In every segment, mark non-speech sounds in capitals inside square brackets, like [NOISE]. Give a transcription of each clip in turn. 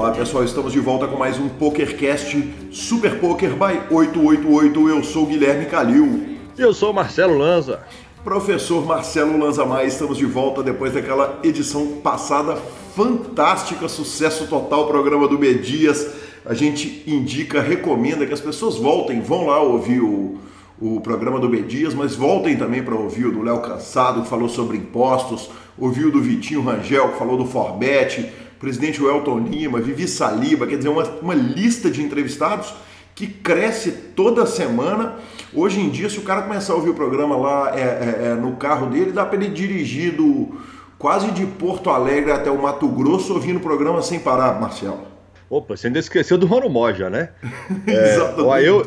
Olá pessoal, estamos de volta com mais um PokerCast Super Poker by 888. Eu sou Guilherme Calil. E eu sou Marcelo Lanza. Professor Marcelo Lanza Mais, estamos de volta depois daquela edição passada fantástica, sucesso total, programa do B Dias. A gente indica, recomenda que as pessoas voltem, vão lá ouvir o, o programa do B Dias, mas voltem também para ouvir o do Léo Cansado, que falou sobre impostos, ouvir o do Vitinho Rangel, que falou do Forbet, presidente Welton Lima, Vivi Saliba, quer dizer, uma, uma lista de entrevistados que cresce toda semana. Hoje em dia, se o cara começar a ouvir o programa lá é, é, é no carro dele, dá para ele dirigir do, quase de Porto Alegre até o Mato Grosso ouvindo o programa sem parar, Marcelo. Opa, você ainda esqueceu do Mano Moja, né? [LAUGHS] é, Exatamente. Eu,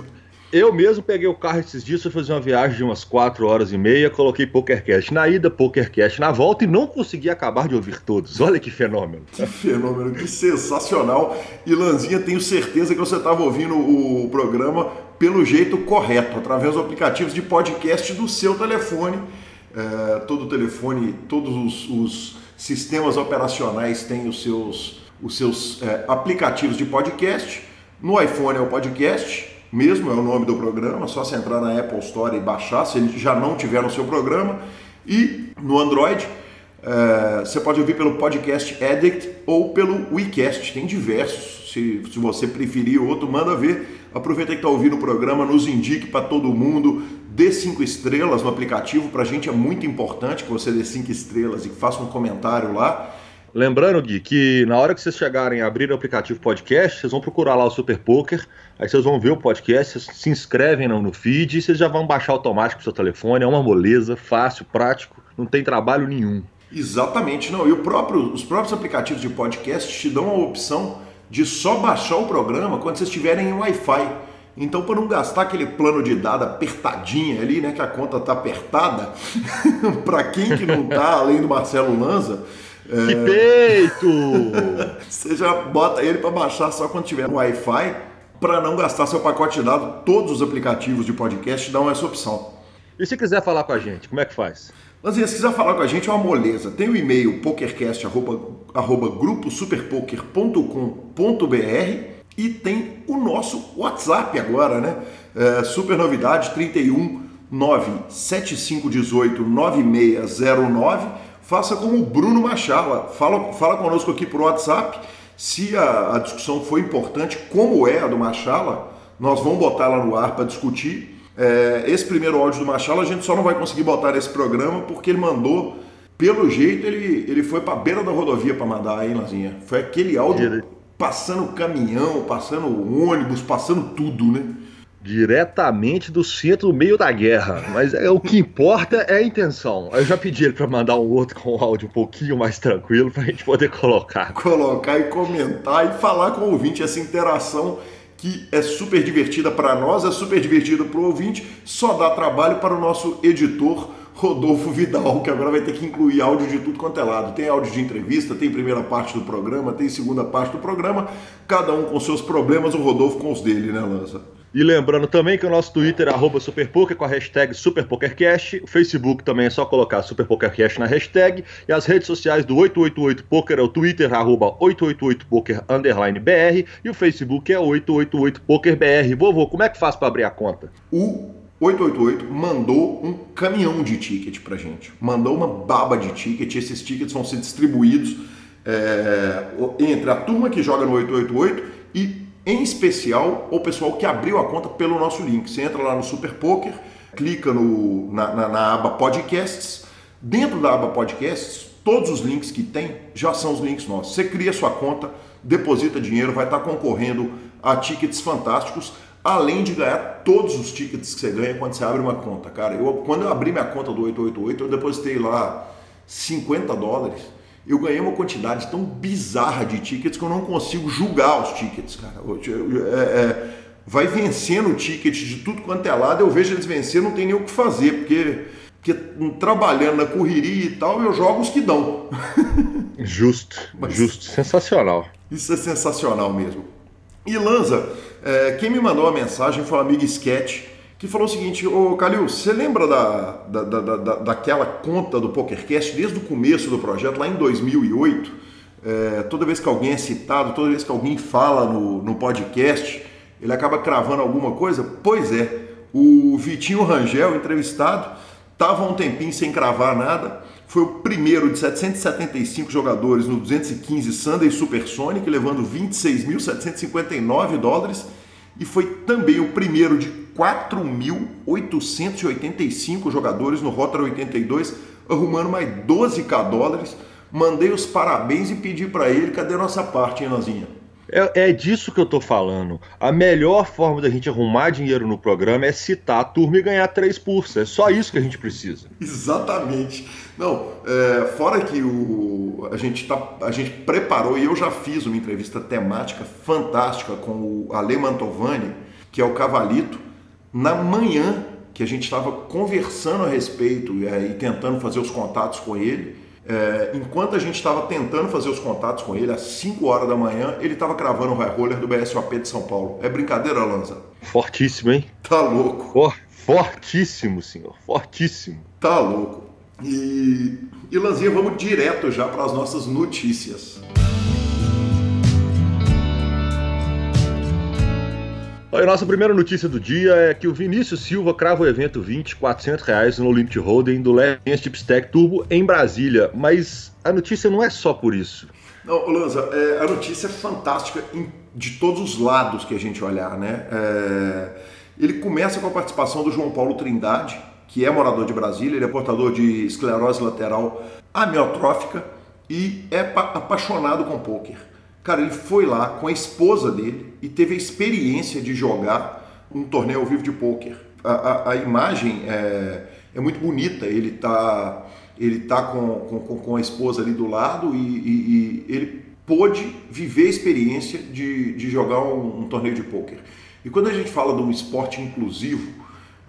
eu mesmo peguei o carro esses dias, fui fazer uma viagem de umas 4 horas e meia, coloquei PokerCast na ida, PokerCast na volta e não consegui acabar de ouvir todos. Olha que fenômeno. Que fenômeno, que sensacional. E Lanzinha, tenho certeza que você estava ouvindo o programa pelo jeito correto, através dos aplicativos de podcast do seu telefone. É, todo telefone, todos os, os, sistemas operacionais têm os seus, os seus é, aplicativos de podcast. No iPhone é o podcast mesmo, é o nome do programa, só você entrar na Apple Store e baixar, se ele já não tiver no seu programa. E no Android, é, você pode ouvir pelo Podcast Addict ou pelo WeCast, tem diversos. Se, se você preferir outro, manda ver. Aproveita que está ouvindo o programa, nos indique para todo mundo, dê cinco estrelas no aplicativo, para a gente é muito importante que você dê cinco estrelas e faça um comentário lá. Lembrando, Gui, que na hora que vocês chegarem a abrir o aplicativo podcast, vocês vão procurar lá o Super Poker, aí vocês vão ver o podcast, se inscrevem no feed e vocês já vão baixar automático pro seu telefone. É uma moleza, fácil, prático, não tem trabalho nenhum. Exatamente, não. E próprio, os próprios aplicativos de podcast te dão a opção de só baixar o programa quando vocês estiverem em Wi-Fi. Então, para não gastar aquele plano de dados apertadinha ali, né, que a conta tá apertada, [LAUGHS] para quem que não tá, além do Marcelo Lanza. Que peito! [LAUGHS] Você já bota ele para baixar só quando tiver no Wi-Fi, para não gastar seu pacote de dados. Todos os aplicativos de podcast dão essa opção. E se quiser falar com a gente, como é que faz? Mas se quiser falar com a gente é uma moleza. Tem o e-mail pokercast@gruposuperpoker.com.br e tem o nosso WhatsApp agora, né? É, super novidade 31 97518 9609 faça como o Bruno Machala. Fala, fala conosco aqui por WhatsApp. Se a, a discussão foi importante, como é a do Machala, nós vamos botar ela no ar para discutir. É, esse primeiro áudio do Machala a gente só não vai conseguir botar nesse programa porque ele mandou, pelo jeito, ele, ele foi para a beira da rodovia para mandar, hein, Lazinha? Foi aquele áudio passando caminhão, passando ônibus, passando tudo, né? Diretamente do centro do meio da guerra. Mas é, o que importa é a intenção. Eu já pedi ele para mandar um outro com um áudio um pouquinho mais tranquilo para a gente poder colocar. Colocar e comentar e falar com o ouvinte essa interação que é super divertida para nós, é super divertida para o ouvinte, só dá trabalho para o nosso editor Rodolfo Vidal, que agora vai ter que incluir áudio de tudo quanto é lado. Tem áudio de entrevista, tem primeira parte do programa, tem segunda parte do programa, cada um com seus problemas, o Rodolfo com os dele, né, Lança? E lembrando também que o nosso Twitter é SuperPoker com a hashtag SuperPokerCast. O Facebook também é só colocar SuperPokerCast na hashtag. E as redes sociais do 888poker é o Twitter, arroba 888poker underline BR. E o Facebook é 888pokerbr. Vovô, como é que faz para abrir a conta? O 888 mandou um caminhão de ticket pra gente. Mandou uma baba de ticket. Esses tickets vão ser distribuídos é, entre a turma que joga no 888 e em especial o pessoal que abriu a conta pelo nosso link. Você entra lá no Super Poker, clica no, na, na, na aba Podcasts. Dentro da aba Podcasts, todos os links que tem já são os links nossos. Você cria sua conta, deposita dinheiro, vai estar concorrendo a tickets fantásticos, além de ganhar todos os tickets que você ganha quando você abre uma conta. Cara, eu, quando eu abri minha conta do 888, eu depositei lá 50 dólares eu ganhei uma quantidade tão bizarra de tickets que eu não consigo julgar os tickets, cara. É, é, vai vencendo o ticket de tudo quanto é lado, eu vejo eles vencer, não tem nem o que fazer, porque, porque trabalhando na correria e tal, eu jogo os que dão. [LAUGHS] Justo, Mas, justo, sensacional. Isso é sensacional mesmo. E Lanza, é, quem me mandou a mensagem foi o amigo Sketch, que falou o seguinte, ô Calil, você lembra da, da, da, da, daquela conta do PokerCast desde o começo do projeto, lá em 2008? É, toda vez que alguém é citado, toda vez que alguém fala no, no podcast, ele acaba cravando alguma coisa? Pois é, o Vitinho Rangel, entrevistado, estava um tempinho sem cravar nada, foi o primeiro de 775 jogadores no 215 Sunday Supersonic, levando 26.759 dólares, e foi também o primeiro de 4.885 jogadores no Rotary 82, arrumando mais 12k dólares. Mandei os parabéns e pedi para ele, cadê a nossa parte, hein, Lanzinha? É, é, disso que eu tô falando. A melhor forma da gente arrumar dinheiro no programa é citar a turma e ganhar 3 cursos. É só isso que a gente precisa. Exatamente. Não, é, fora que o, a, gente tá, a gente preparou, e eu já fiz uma entrevista temática fantástica com o Ale Mantovani, que é o Cavalito, na manhã que a gente estava conversando a respeito é, e tentando fazer os contatos com ele. É, enquanto a gente estava tentando fazer os contatos com ele, às 5 horas da manhã, ele estava cravando o high roller do BSOP de São Paulo. É brincadeira, Lanza? Fortíssimo, hein? Tá louco. For, fortíssimo, senhor. Fortíssimo. Tá louco. E, e Lanzinha, vamos direto já para as nossas notícias. A nossa primeira notícia do dia é que o Vinícius Silva crava o evento 20, 400 reais no Limit Holding do Legends Chipstack Turbo em Brasília. Mas a notícia não é só por isso. Não, Lanza, é, a notícia é fantástica de todos os lados que a gente olhar, né? É, ele começa com a participação do João Paulo Trindade, que é morador de Brasília, ele é portador de esclerose lateral amiotrófica e é apaixonado com pôquer. Cara, ele foi lá com a esposa dele e teve a experiência de jogar um torneio ao vivo de pôquer. A, a, a, imagem é, é, muito bonita, ele tá, ele tá com, com, com a esposa ali do lado e, e, e ele pôde viver a experiência de, de jogar um, um torneio de pôquer. E quando a gente fala de um esporte inclusivo,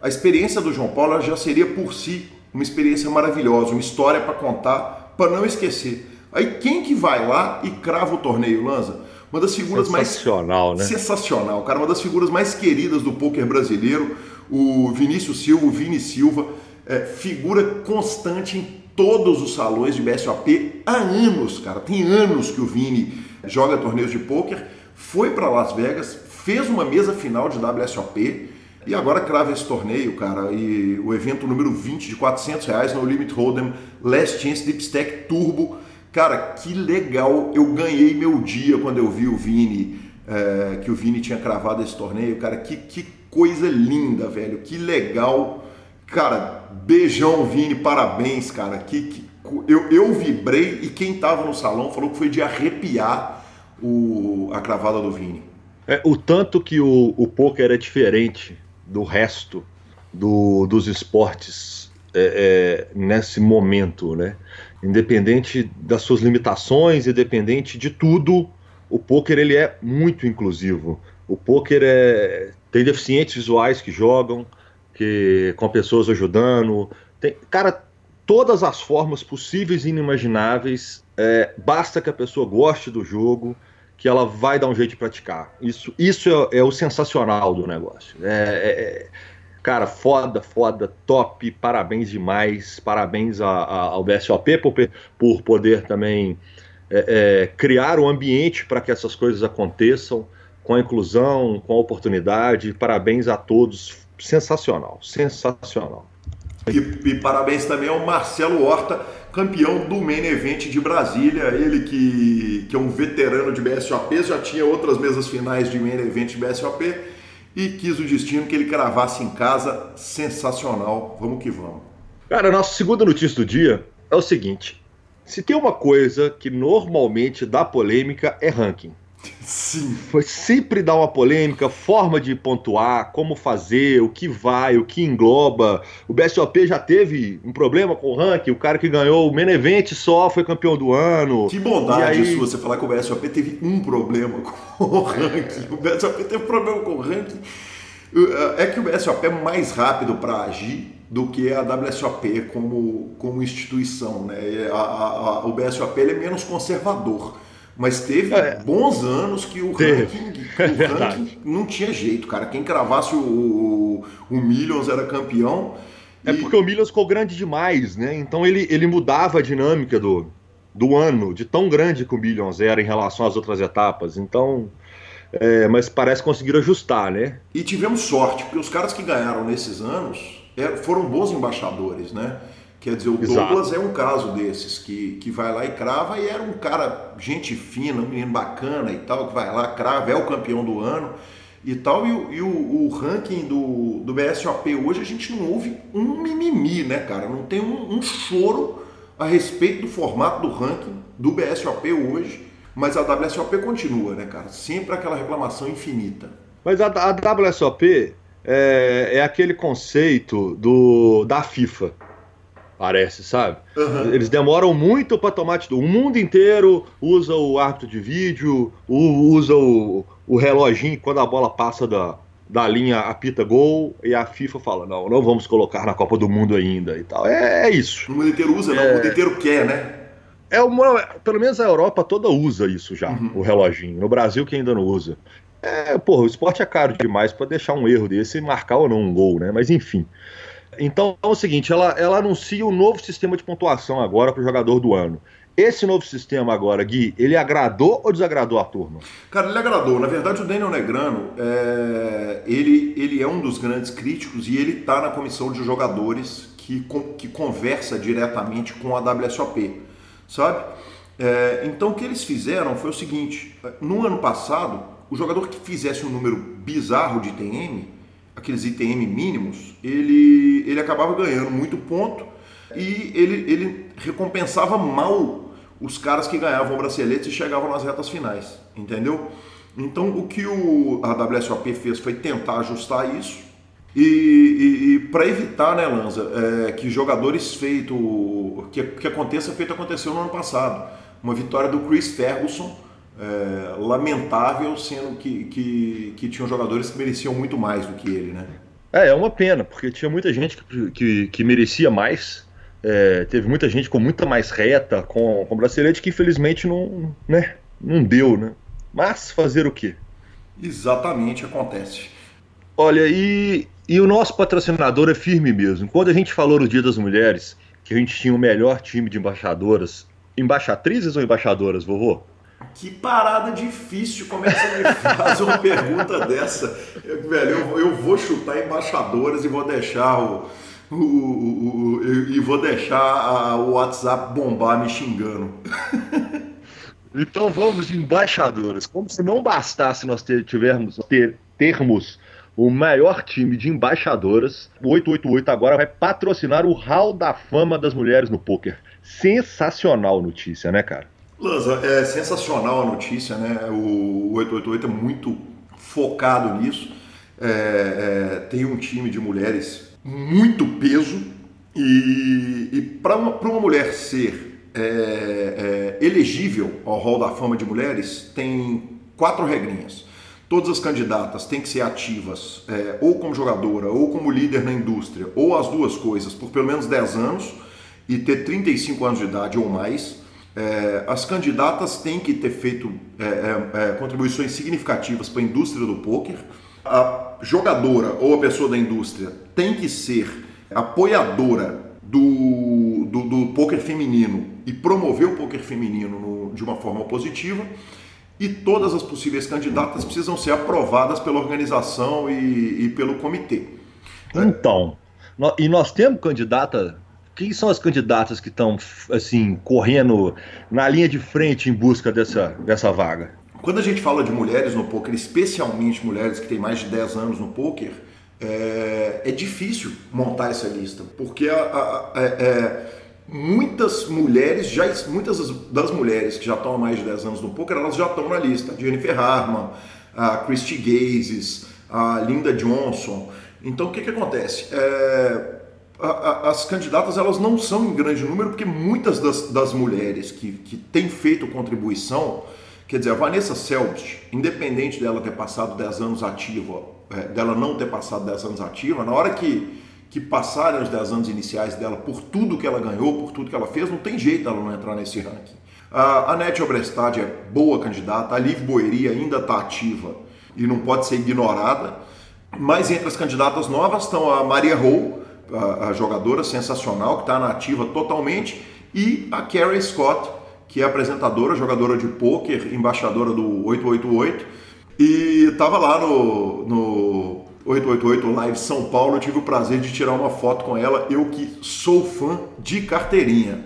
a experiência do João Paulo já seria por si uma experiência maravilhosa, uma história para contar, para não esquecer. Aí quem que vai lá e crava o torneio, Lanza? Uma das figuras sensacional, mais né? sensacional, cara, uma das figuras mais queridas do poker brasileiro, o Vinícius Silva, o Vini Silva, é, figura constante em todos os salões de BSOP há anos, cara. Tem anos que o Vini joga torneios de poker, foi para Las Vegas, fez uma mesa final de WSOP e agora crava esse torneio, cara. E o evento número 20 de 400 reais no Limit Hold'em Last Chance Deep Stack Turbo Cara, que legal! Eu ganhei meu dia quando eu vi o Vini, é, que o Vini tinha cravado esse torneio. Cara, que, que coisa linda, velho! Que legal! Cara, beijão, Vini, parabéns, cara. Que, que eu, eu vibrei e quem tava no salão falou que foi de arrepiar o, a cravada do Vini. É, o tanto que o, o poker é diferente do resto do, dos esportes é, é, nesse momento, né? Independente das suas limitações, independente de tudo, o poker ele é muito inclusivo. O poker é tem deficientes visuais que jogam, que com pessoas ajudando, tem, cara, todas as formas possíveis e inimagináveis. É, basta que a pessoa goste do jogo, que ela vai dar um jeito de praticar. Isso, isso é, é o sensacional do negócio. É, é, Cara, foda, foda, top, parabéns demais, parabéns a, a, ao BSOP por, por poder também é, é, criar um ambiente para que essas coisas aconteçam, com a inclusão, com a oportunidade, parabéns a todos, sensacional, sensacional. E, e, parabéns também ao Marcelo Horta, campeão do Main Event de Brasília, ele que, que é um veterano de BSOP, já tinha outras mesas finais de Main Event de BSOP, e quis o destino que ele cravasse em casa. Sensacional. Vamos que vamos. Cara, nossa segunda notícia do dia é o seguinte: se tem uma coisa que normalmente dá polêmica é ranking. Sim. Foi sempre dar uma polêmica, forma de pontuar, como fazer, o que vai, o que engloba. O BSOP já teve um problema com o ranking, o cara que ganhou o Menevent só foi campeão do ano. Que bondade aí... isso você falar que o BSOP teve um problema com o ranking. O BSOP teve problema com o ranking. É que o BSOP é mais rápido para agir do que a WSOP como, como instituição. Né? A, a, a, o BSOP é menos conservador. Mas teve é. bons anos que o ranking, o [LAUGHS] ranking não tinha jeito, cara. Quem cravasse o, o, o Millions era campeão. É e... porque o Millions ficou grande demais, né? Então ele, ele mudava a dinâmica do, do ano, de tão grande que o Millions era em relação às outras etapas. Então, é, mas parece conseguir ajustar, né? E tivemos sorte, porque os caras que ganharam nesses anos foram bons embaixadores, né? Quer dizer, o Exato. Douglas é um caso desses, que, que vai lá e crava, e era um cara, gente fina, um menino bacana e tal, que vai lá, crava, é o campeão do ano e tal. E, o, e o, o, ranking do, do BSOP hoje, a gente não ouve um mimimi, né, cara? Não tem um, um choro a respeito do formato do ranking do BSOP hoje, mas a WSOP continua, né, cara? Sempre aquela reclamação infinita. Mas a, a WSOP é, é aquele conceito do, da FIFA parece, sabe? Uhum. Eles demoram muito para tomar atitude. O mundo inteiro usa o árbitro de vídeo, usa o, o reloginho quando a bola passa da, da linha apita gol e a FIFA fala: não, não vamos colocar na Copa do Mundo ainda e tal. É, é isso. O mundo inteiro usa, é... não, o mundo inteiro quer, né? É uma, pelo menos a Europa toda usa isso já, uhum. o reloginho. No Brasil que ainda não usa. É, porra, o esporte é caro demais para deixar um erro desse e marcar ou não um gol, né? Mas enfim. Então é o seguinte, ela, ela anuncia um novo sistema de pontuação agora para o jogador do ano. Esse novo sistema agora, Gui, ele agradou ou desagradou a turma? Cara, ele agradou. Na verdade, o Daniel Negrano, é... ele, ele é um dos grandes críticos e ele está na comissão de jogadores que, que conversa diretamente com a WSOP, sabe? É... Então, o que eles fizeram foi o seguinte: no ano passado, o jogador que fizesse um número bizarro de ITM, aqueles ITM mínimos, ele, ele acabava ganhando muito ponto e ele, ele recompensava mal os caras que ganhavam braceletes e chegavam nas retas finais, entendeu? Então o que o, a WSOP fez foi tentar ajustar isso e, e, e para evitar, né, Lanza, é, que jogadores feitos, que, que aconteça feito aconteceu no ano passado, uma vitória do Chris Ferguson é, lamentável, sendo que, que, que tinham jogadores que mereciam muito mais do que ele, né? É, é uma pena, porque tinha muita gente que, que, que merecia mais. É, teve muita gente com muita mais reta, com, com bracelete, que infelizmente não, né, não deu, né? Mas fazer o quê? Exatamente, acontece. Olha, e, e o nosso patrocinador é firme mesmo. Quando a gente falou no Dia das Mulheres que a gente tinha o melhor time de embaixadoras, embaixatrizes ou embaixadoras, vovô? Que parada difícil, como é que você me faz uma pergunta dessa? Eu, velho, eu, eu, vou chutar embaixadoras e vou deixar o, o, o, o e vou deixar a, o WhatsApp bombar me xingando. Então vamos de embaixadoras. Como se não bastasse nós ter, tivermos ter, termos o maior time de embaixadoras, o 888 agora vai patrocinar o Hall da Fama das Mulheres no Poker. Sensacional notícia, né, cara? Lanza, é sensacional a notícia, né? O 888 é muito focado nisso. É, é, tem um time de mulheres muito peso e, e para uma, uma mulher ser é, é, elegível ao Hall da Fama de Mulheres tem quatro regrinhas. Todas as candidatas têm que ser ativas é, ou como jogadora ou como líder na indústria ou as duas coisas por pelo menos 10 anos e ter 35 anos de idade ou mais. É, as candidatas têm que ter feito é, é, é contribuições significativas para a indústria do poker. A jogadora ou a pessoa da indústria tem que ser apoiadora do, do, do poker feminino e promover o poker feminino no, de uma forma positiva. E todas as possíveis candidatas precisam ser aprovadas pela organização e, e pelo comitê. Então, e nós temos candidata quem são as candidatas que estão assim correndo na linha de frente em busca dessa, dessa vaga? Quando a gente fala de mulheres no poker, especialmente mulheres que têm mais de 10 anos no poker, é, é difícil montar essa lista, porque a, a, a, é, é, muitas mulheres, já, muitas das mulheres que já estão há mais de 10 anos no poker, elas já estão na lista. Jennifer Harman, a Christy Gazes, a Linda Johnson. Então o que, que acontece? É, as candidatas elas não são em grande número, porque muitas das, das mulheres que, que têm feito contribuição, quer dizer, a Vanessa Selbst, independente dela ter passado 10 anos ativa, é, dela não ter passado 10 anos ativa, na hora que, que passarem os 10 anos iniciais dela por tudo que ela ganhou, por tudo que ela fez, não tem jeito ela não entrar nesse ranking. A Anete Obrestad é boa candidata, a Liv Boeri ainda está ativa e não pode ser ignorada, mas entre as candidatas novas estão a Maria Rowe, a, a jogadora sensacional que está na ativa totalmente, e a Carrie Scott, que é apresentadora, jogadora de pôquer, embaixadora do 888. E estava lá no, no 888 Live São Paulo. Eu tive o prazer de tirar uma foto com ela. Eu que sou fã de carteirinha.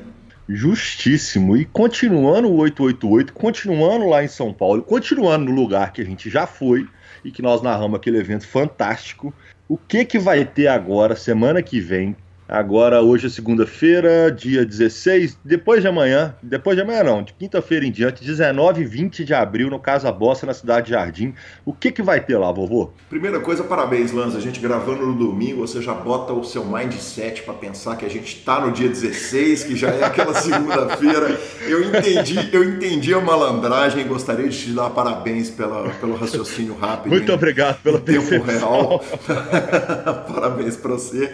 Justíssimo. E continuando o 888, continuando lá em São Paulo, continuando no lugar que a gente já foi e que nós narramos aquele evento fantástico. O que que vai ter agora, semana que vem, Agora, hoje é segunda-feira, dia 16, depois de amanhã, depois de amanhã não, de quinta-feira em diante, 19 e 20 de abril, no Casa Bossa, na cidade de Jardim. O que que vai ter lá, vovô? Primeira coisa, parabéns, Lanza. A gente gravando no domingo, você já bota o seu mindset para pensar que a gente está no dia 16, que já é aquela [LAUGHS] segunda-feira. Eu entendi, eu entendi a malandragem e gostaria de te dar parabéns pela, pelo raciocínio rápido. Muito obrigado pelo tempo real. [LAUGHS] [LAUGHS] parabéns para você.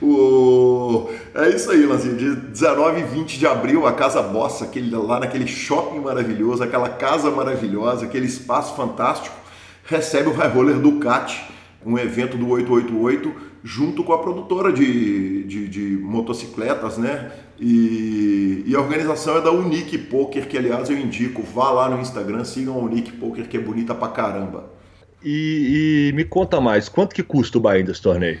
O é isso aí, Lanzinho. De 19 e 20 de abril, a Casa Bossa, aquele, lá naquele shopping maravilhoso, aquela casa maravilhosa, aquele espaço fantástico, recebe o High Roller Ducati, um evento do 888, junto com a produtora de, de, de motocicletas, né? E, e, a organização é da Unique Poker, que aliás eu indico, vá lá no Instagram, sigam a Unique Poker, que é bonita pra caramba. E, e me conta mais, quanto que custa o buy desse torneio?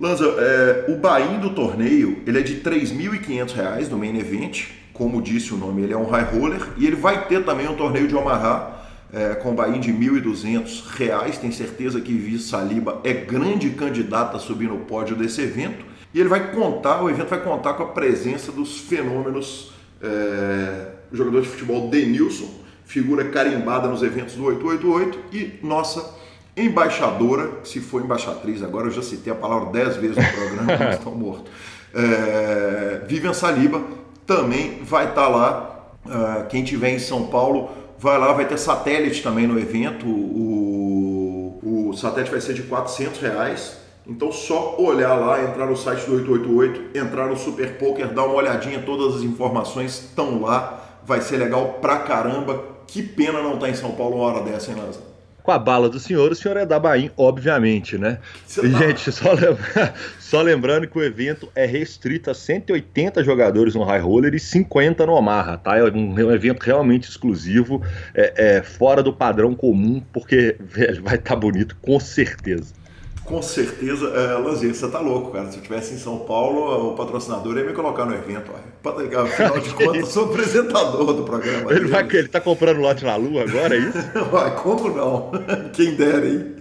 Lanza, é, o buy do torneio ele é de R$ 3.500 no main event, como disse o nome, ele é um high roller e ele vai ter também um torneio de Omaha é, com buy de R$ 1.200. Tenho certeza que Viz Saliba é grande candidato a subir no pódio desse evento e ele vai contar, o evento vai contar com a presença dos fenômenos é, jogador de futebol Denilson, figura carimbada nos eventos do 888 e nossa embaixadora, se for embaixatriz, agora eu já citei a palavra dez vezes no programa, [LAUGHS] estão mortos. É, Vivian Saliba também vai estar tá lá. Uh, quem tiver em São Paulo vai lá, vai ter satélite também no evento. O, o satélite vai ser de 400 reais. Então só olhar lá, entrar no site do 888, entrar no Super Poker, dar uma olhadinha, todas as informações estão lá. Vai ser legal pra caramba. Que pena não estar tá em São Paulo uma hora dessa, hein, Lázaro? Com a bala do senhor, o senhor é da Bahia, obviamente, né? Tá... Gente, só, lembra... [LAUGHS] só, lembrando que o evento é restrito a 180 jogadores no High Roller e 50 no Omaha, tá? É um evento realmente exclusivo, é, é fora do padrão comum, porque [LAUGHS] velho, vai estar tá bonito, com certeza. Com certeza, é, você tá louco, cara. Se eu estivesse em São Paulo, o patrocinador ia me colocar no evento. Ó. Afinal de [LAUGHS] contas, eu sou apresentador do programa. Ele, vai, ele tá comprando lote na Lua agora, é isso? [LAUGHS] Vai, como não? Quem dera, hein?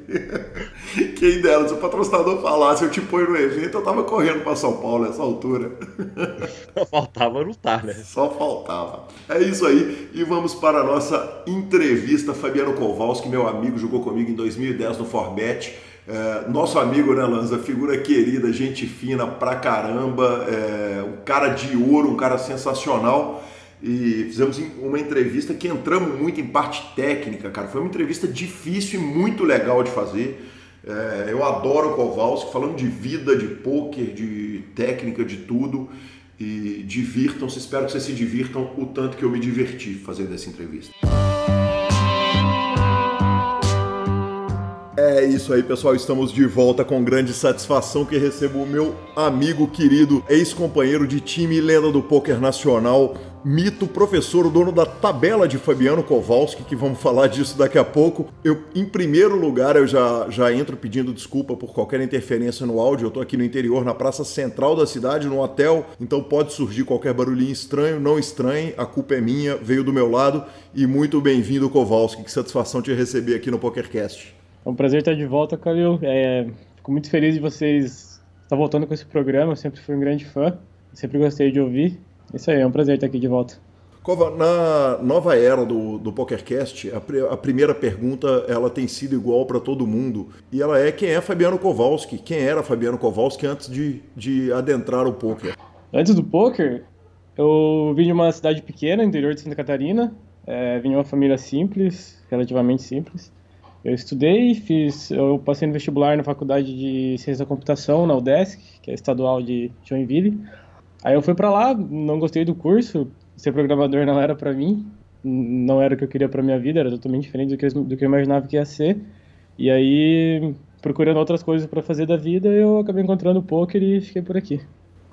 Quem dera, se o patrocinador falasse, eu te ponho no evento, eu tava correndo para São Paulo nessa altura. Só faltava lutar, né? Só faltava. É isso aí, e vamos para a nossa entrevista. Fabiano Kowalski, meu amigo, jogou comigo em 2010 no Forbet é, nosso amigo, né, Lanza? Figura querida, gente fina pra caramba, é, um cara de ouro, um cara sensacional. E fizemos uma entrevista que entramos muito em parte técnica, cara. Foi uma entrevista difícil e muito legal de fazer. É, eu adoro o Kowalski, falando de vida, de poker, de técnica, de tudo. E divirtam-se, espero que vocês se divirtam o tanto que eu me diverti fazendo essa entrevista. É isso aí, pessoal. Estamos de volta com grande satisfação que recebo o meu amigo querido, ex-companheiro de time lenda do poker nacional, mito, professor, o dono da tabela de Fabiano Kowalski, que vamos falar disso daqui a pouco. Eu, em primeiro lugar, eu já, já entro pedindo desculpa por qualquer interferência no áudio. Eu tô aqui no interior, na praça central da cidade, no hotel, então pode surgir qualquer barulhinho estranho, não estranhe, a culpa é minha, veio do meu lado e muito bem-vindo, Kowalski. Que satisfação te receber aqui no PokerCast. É um prazer estar de volta, Calil. É, fico muito feliz de vocês estar voltando com esse programa. Eu sempre fui um grande fã, sempre gostei de ouvir. Isso aí, é um prazer estar aqui de volta. Cova, na nova era do, do PokerCast, a, a primeira pergunta ela tem sido igual para todo mundo. E ela é quem é Fabiano Kowalski? Quem era Fabiano Kowalski antes de, de adentrar o poker? Antes do poker, eu vim de uma cidade pequena, interior de Santa Catarina. É, vim de uma família simples, relativamente simples. Eu estudei, fiz, eu passei no vestibular na faculdade de Ciência da Computação, na UDESC, que é estadual de Joinville. Aí eu fui para lá, não gostei do curso, ser programador não era para mim, não era o que eu queria para minha vida, era totalmente diferente do que, eu, do que eu imaginava que ia ser. E aí, procurando outras coisas para fazer da vida, eu acabei encontrando o poker e fiquei por aqui.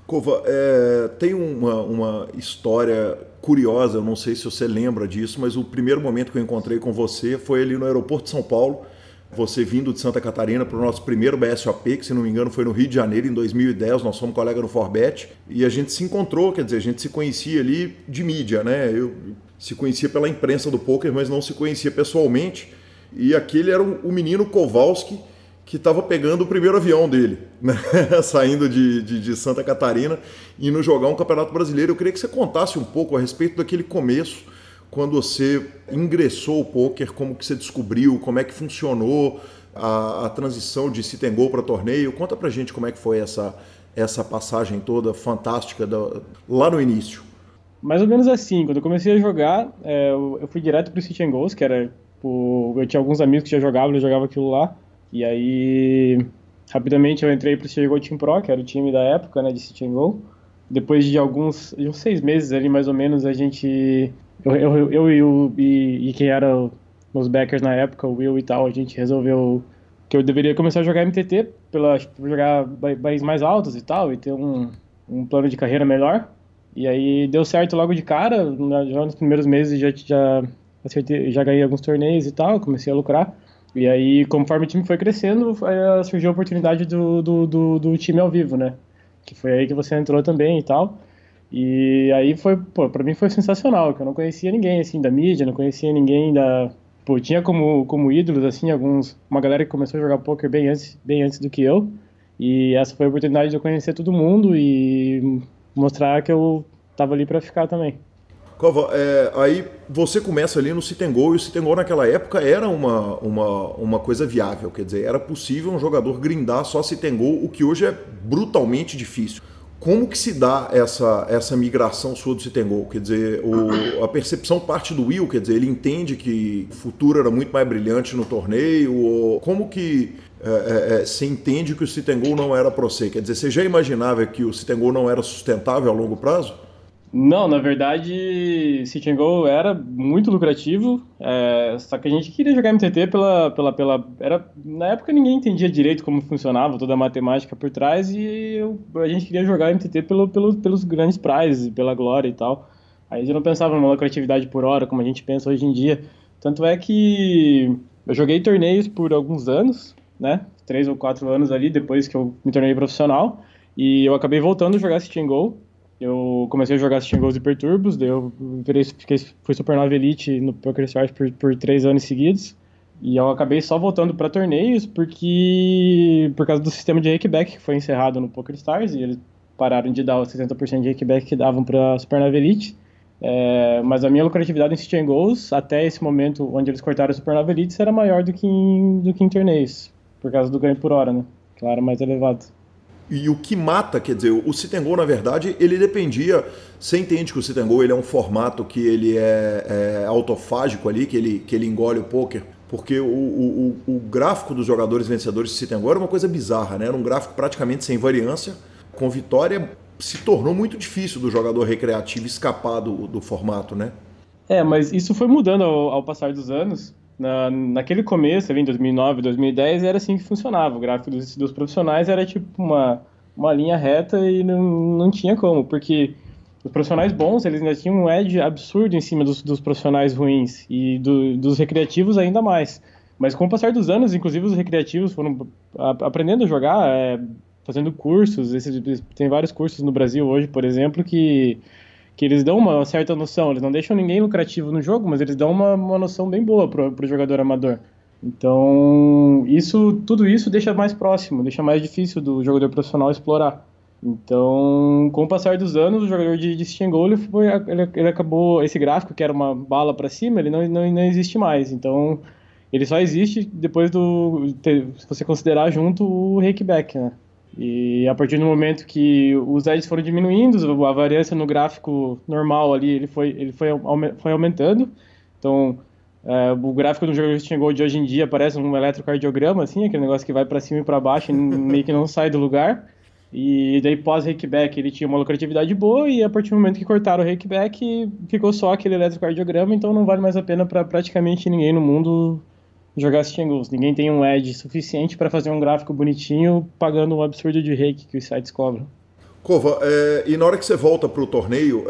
Cova, é, tem uma, uma história curiosa, eu não sei se você lembra disso, mas o primeiro momento que eu encontrei com você foi ali no aeroporto de São Paulo, você vindo de Santa Catarina para o nosso primeiro BSOP, que se não me engano foi no Rio de Janeiro em 2010, nós fomos colega no Forbet, e a gente se encontrou, quer dizer, a gente se conhecia ali de mídia, né? Eu se conhecia pela imprensa do poker, mas não se conhecia pessoalmente. E aquele era o menino Kowalski que estava pegando o primeiro avião dele, né? [LAUGHS] saindo de, de, de, Santa Catarina, indo jogar um campeonato brasileiro. Eu queria que você contasse um pouco a respeito daquele começo, quando você ingressou o poker, como que você descobriu, como é que funcionou a, a transição de sit and go para torneio. Conta pra gente como é que foi essa, essa passagem toda fantástica da, lá no início. Mais ou menos assim, quando eu comecei a jogar, é, eu fui direto pro and goes, que era... eu tinha alguns amigos que já jogavam, eu jogava aquilo lá. E aí, rapidamente eu entrei para o Team Pro, que era o time da época, né, de City. Depois de alguns, de uns seis meses ali, mais ou menos, a gente, eu, eu, eu e, e, e quem era os backers na época, o Will e tal, a gente resolveu que eu deveria começar a jogar MTT, pela, jogar bairros mais altos e tal, e ter um, um plano de carreira melhor. E aí deu certo logo de cara, já nos primeiros meses já, já, acertei, já ganhei alguns torneios e tal, comecei a lucrar. E aí, conforme o time foi crescendo, surgiu a oportunidade do, do, do, do, time ao vivo, né? Que foi aí que você entrou também e tal. E aí foi, pô, pra mim foi sensacional, que eu não conhecia ninguém, assim, da mídia, não conhecia ninguém da... Pô, tinha como, como ídolos, assim, alguns... Uma galera que começou a jogar poker bem antes, bem antes do que eu. E essa foi a oportunidade de eu conhecer todo mundo e mostrar que eu tava ali para ficar também. Cova, é, aí você começa ali no Citengol, e o Citengol naquela época era uma, uma, uma coisa viável, quer dizer, era possível um jogador grindar só Citengol, o que hoje é brutalmente difícil. Como que se dá essa, essa migração sua do Citengol? Quer dizer, o, a percepção parte do Will, quer dizer, ele entende que o futuro era muito mais brilhante no torneio, como que é, é, é você entende que o Citengol não era para você? Quer dizer, você já imaginava que o Citengol não era sustentável a longo prazo? Não, na verdade, City and Go era muito lucrativo, é, só que a gente queria jogar MTT pela, pela, pela... Era, na época ninguém entendia direito como funcionava, toda a matemática por trás, e eu, a gente queria jogar MTT pelo, pelo, pelos grandes prizes, pela glória e tal. Aí a gente não pensava numa lucratividade por hora, como a gente pensa hoje em dia. Tanto é que eu joguei torneios por alguns anos, né? Três ou quatro anos ali, depois que eu me tornei profissional, e eu acabei voltando a jogar City and Go, eu comecei a jogar Steam Goals e Perturbos, daí eu virei, fiquei, fui Supernova Elite no PokerStars por, por três anos seguidos. E eu acabei só voltando para torneios porque por causa do sistema de rakeback que foi encerrado no PokerStars e eles pararam de dar os 60% de rakeback que davam para Supernova Elite. É, mas a minha lucratividade em Steam Goals, até esse momento onde eles cortaram a Supernova Elite, era maior do que em, do que em torneios, por causa do ganho por hora, né? Era mais elevado. E o que mata, quer dizer, o Citengol, na verdade, ele dependia. Você entende que o Citengol ele é um formato que ele é, é, autofágico ali, que ele, que ele engole o poker? Porque o, o, o gráfico dos jogadores vencedores de Citengol era uma coisa bizarra, né? Era um gráfico praticamente sem variância. Com vitória, se tornou muito difícil do jogador recreativo escapar do, do formato, né? É, mas isso foi mudando ao, ao passar dos anos. Na, naquele começo, ali em 2009, 2010, era assim que funcionava. O gráfico dos, dos profissionais era tipo uma, uma linha reta e não, não tinha como, porque os profissionais bons, eles ainda tinham um edge absurdo em cima dos, dos profissionais ruins e do, dos recreativos ainda mais. Mas com o passar dos anos, inclusive os recreativos foram aprendendo a jogar, é, fazendo cursos. Esse, tem vários cursos no Brasil hoje, por exemplo, que que eles dão uma certa noção, eles não deixam ninguém lucrativo no jogo, mas eles dão uma, uma noção bem boa pro, pro jogador amador. Então, isso, tudo isso deixa mais próximo, deixa mais difícil do jogador profissional explorar. Então, com o passar dos anos, o jogador de, de Stingol, ele, foi, ele, ele, acabou, esse gráfico que era uma bala para cima, ele não, não, não existe mais. Então, ele só existe depois do, se você considerar junto o rakeback, né? E a partir do momento que os edges foram diminuindo, a variância no gráfico normal ali, ele foi, ele foi, foi aumentando. Então, é, o gráfico do jogador de Gold de hoje em dia parece um eletrocardiograma, assim, aquele negócio que vai para cima e para baixo e [LAUGHS] meio que não sai do lugar. E daí pós-rakeback ele tinha uma lucratividade boa e a partir do momento que cortaram o rakeback ficou só aquele eletrocardiograma, então não vale mais a pena para praticamente ninguém no mundo jogar singles. Ninguém tem um edge suficiente para fazer um gráfico bonitinho pagando um absurdo de rake que os sites cobram. Cova, é, e na hora que você volta para o torneio,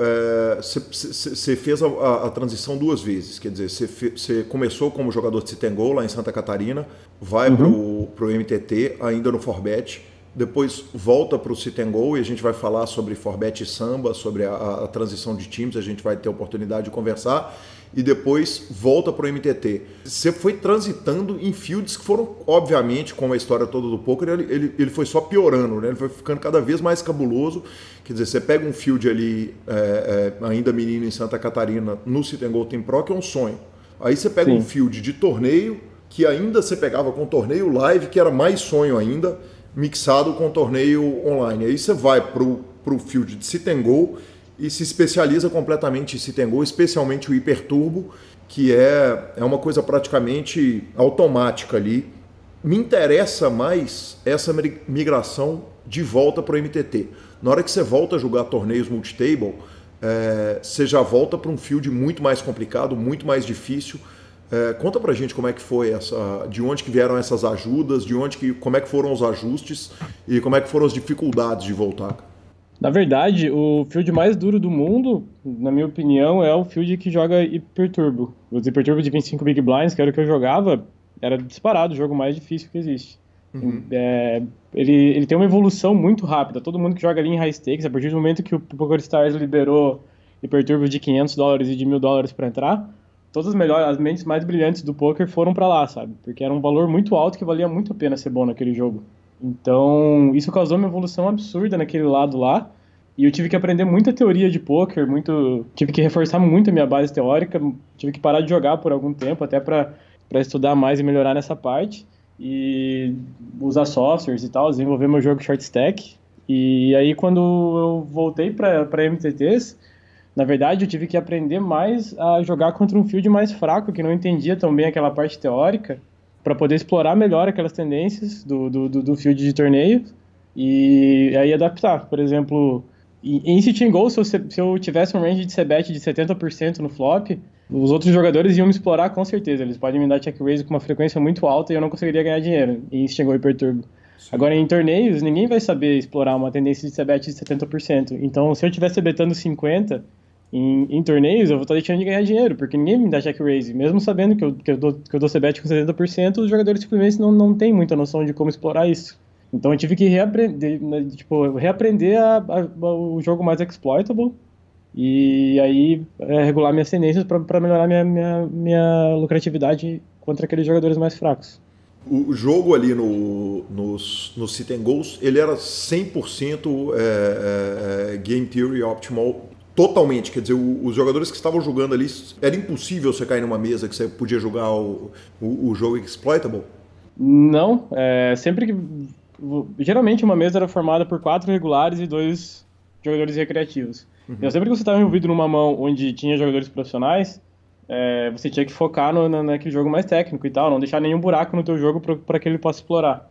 você é, fez a, a, a, transição duas vezes. Quer dizer, você começou como jogador de Citengol lá em Santa Catarina, vai uhum. para o MTT, ainda no Forbet, depois volta para o Citengol e a gente vai falar sobre Forbet e Samba, sobre a, a transição de times, a gente vai ter a oportunidade de conversar e depois volta para o MTT. Você foi transitando em fields que foram, obviamente, como a história toda do poker, ele, ele, ele foi só piorando, né? ele foi ficando cada vez mais cabuloso. Quer dizer, você pega um field ali, é, é, ainda menino em Santa Catarina, no Sit Gold Team Pro, que é um sonho. Aí você pega Sim. um field de torneio, que ainda você pegava com torneio live, que era mais sonho ainda, mixado com torneio online. Aí você vai para o field de Sit Go, e se especializa completamente em Citengol, especialmente o hiperturbo, que é, é uma coisa praticamente automática ali. Me interessa mais essa migração de volta para o MTT. Na hora que você volta a jogar torneios multitable, é, você já volta para um field muito mais complicado, muito mais difícil. É, conta pra gente como é que foi essa, de onde que vieram essas ajudas, de onde que, como é que foram os ajustes e como é que foram as dificuldades de voltar. Na verdade, o field mais duro do mundo, na minha opinião, é o field que joga hiperturbo. Os hiperturbo de 25 big blinds, que era o que eu jogava, era disparado o jogo mais difícil que existe. Uhum. É, ele, ele tem uma evolução muito rápida. Todo mundo que joga ali em high stakes, a partir do momento que o PokerStars liberou hiperturbo de 500 dólares e de 1000 dólares para entrar, todas as melhores, as mentes mais brilhantes do poker foram para lá, sabe? Porque era um valor muito alto que valia muito a pena ser bom naquele jogo. Então, isso causou uma evolução absurda naquele lado lá. E eu tive que aprender muita teoria de poker, muito, tive que reforçar muito a minha base teórica, tive que parar de jogar por algum tempo até para estudar mais e melhorar nessa parte e usar softwares e tal, desenvolver meu jogo short stack. E aí quando eu voltei para MTTs, na verdade eu tive que aprender mais a jogar contra um field mais fraco, que não entendia tão bem aquela parte teórica para poder explorar melhor aquelas tendências do, do, do, field de torneio e aí adaptar. Por exemplo, em Sitting Goal, se eu, se eu tivesse um range de CBET de 70% no flop, os outros jogadores iam me explorar com certeza. Eles podem me dar check raise com uma frequência muito alta e eu não conseguiria ganhar dinheiro em Sitting Goal e Perturbo. Agora, em torneios, ninguém vai saber explorar uma tendência de CBET de 70%. Então, se eu estiver betando 50%, em, em, torneios, eu vou estar deixando de ganhar dinheiro, porque ninguém me dá check raise. Mesmo sabendo que eu, que eu, dou, que eu dou CBET com 70%, os jogadores simplesmente não, não têm muita noção de como explorar isso. Então eu tive que reaprender, né, tipo, reaprender a, a, o jogo mais exploitable e aí é, regular minhas tendências para melhorar minha, minha, minha lucratividade contra aqueles jogadores mais fracos. O jogo ali no, nos, no Sit and Goals, ele era 100% é, é, é, Game Theory Optimal Totalmente, quer dizer, os jogadores que estavam jogando ali, era impossível você cair numa mesa que você podia jogar o, o, o jogo exploitable? Não, é, sempre que. Geralmente uma mesa era formada por quatro regulares e dois jogadores recreativos. Uhum. Então, sempre que você estava envolvido numa mão onde tinha jogadores profissionais, é, você tinha que focar no, no, naquele jogo mais técnico e tal, não deixar nenhum buraco no teu jogo para que ele possa explorar.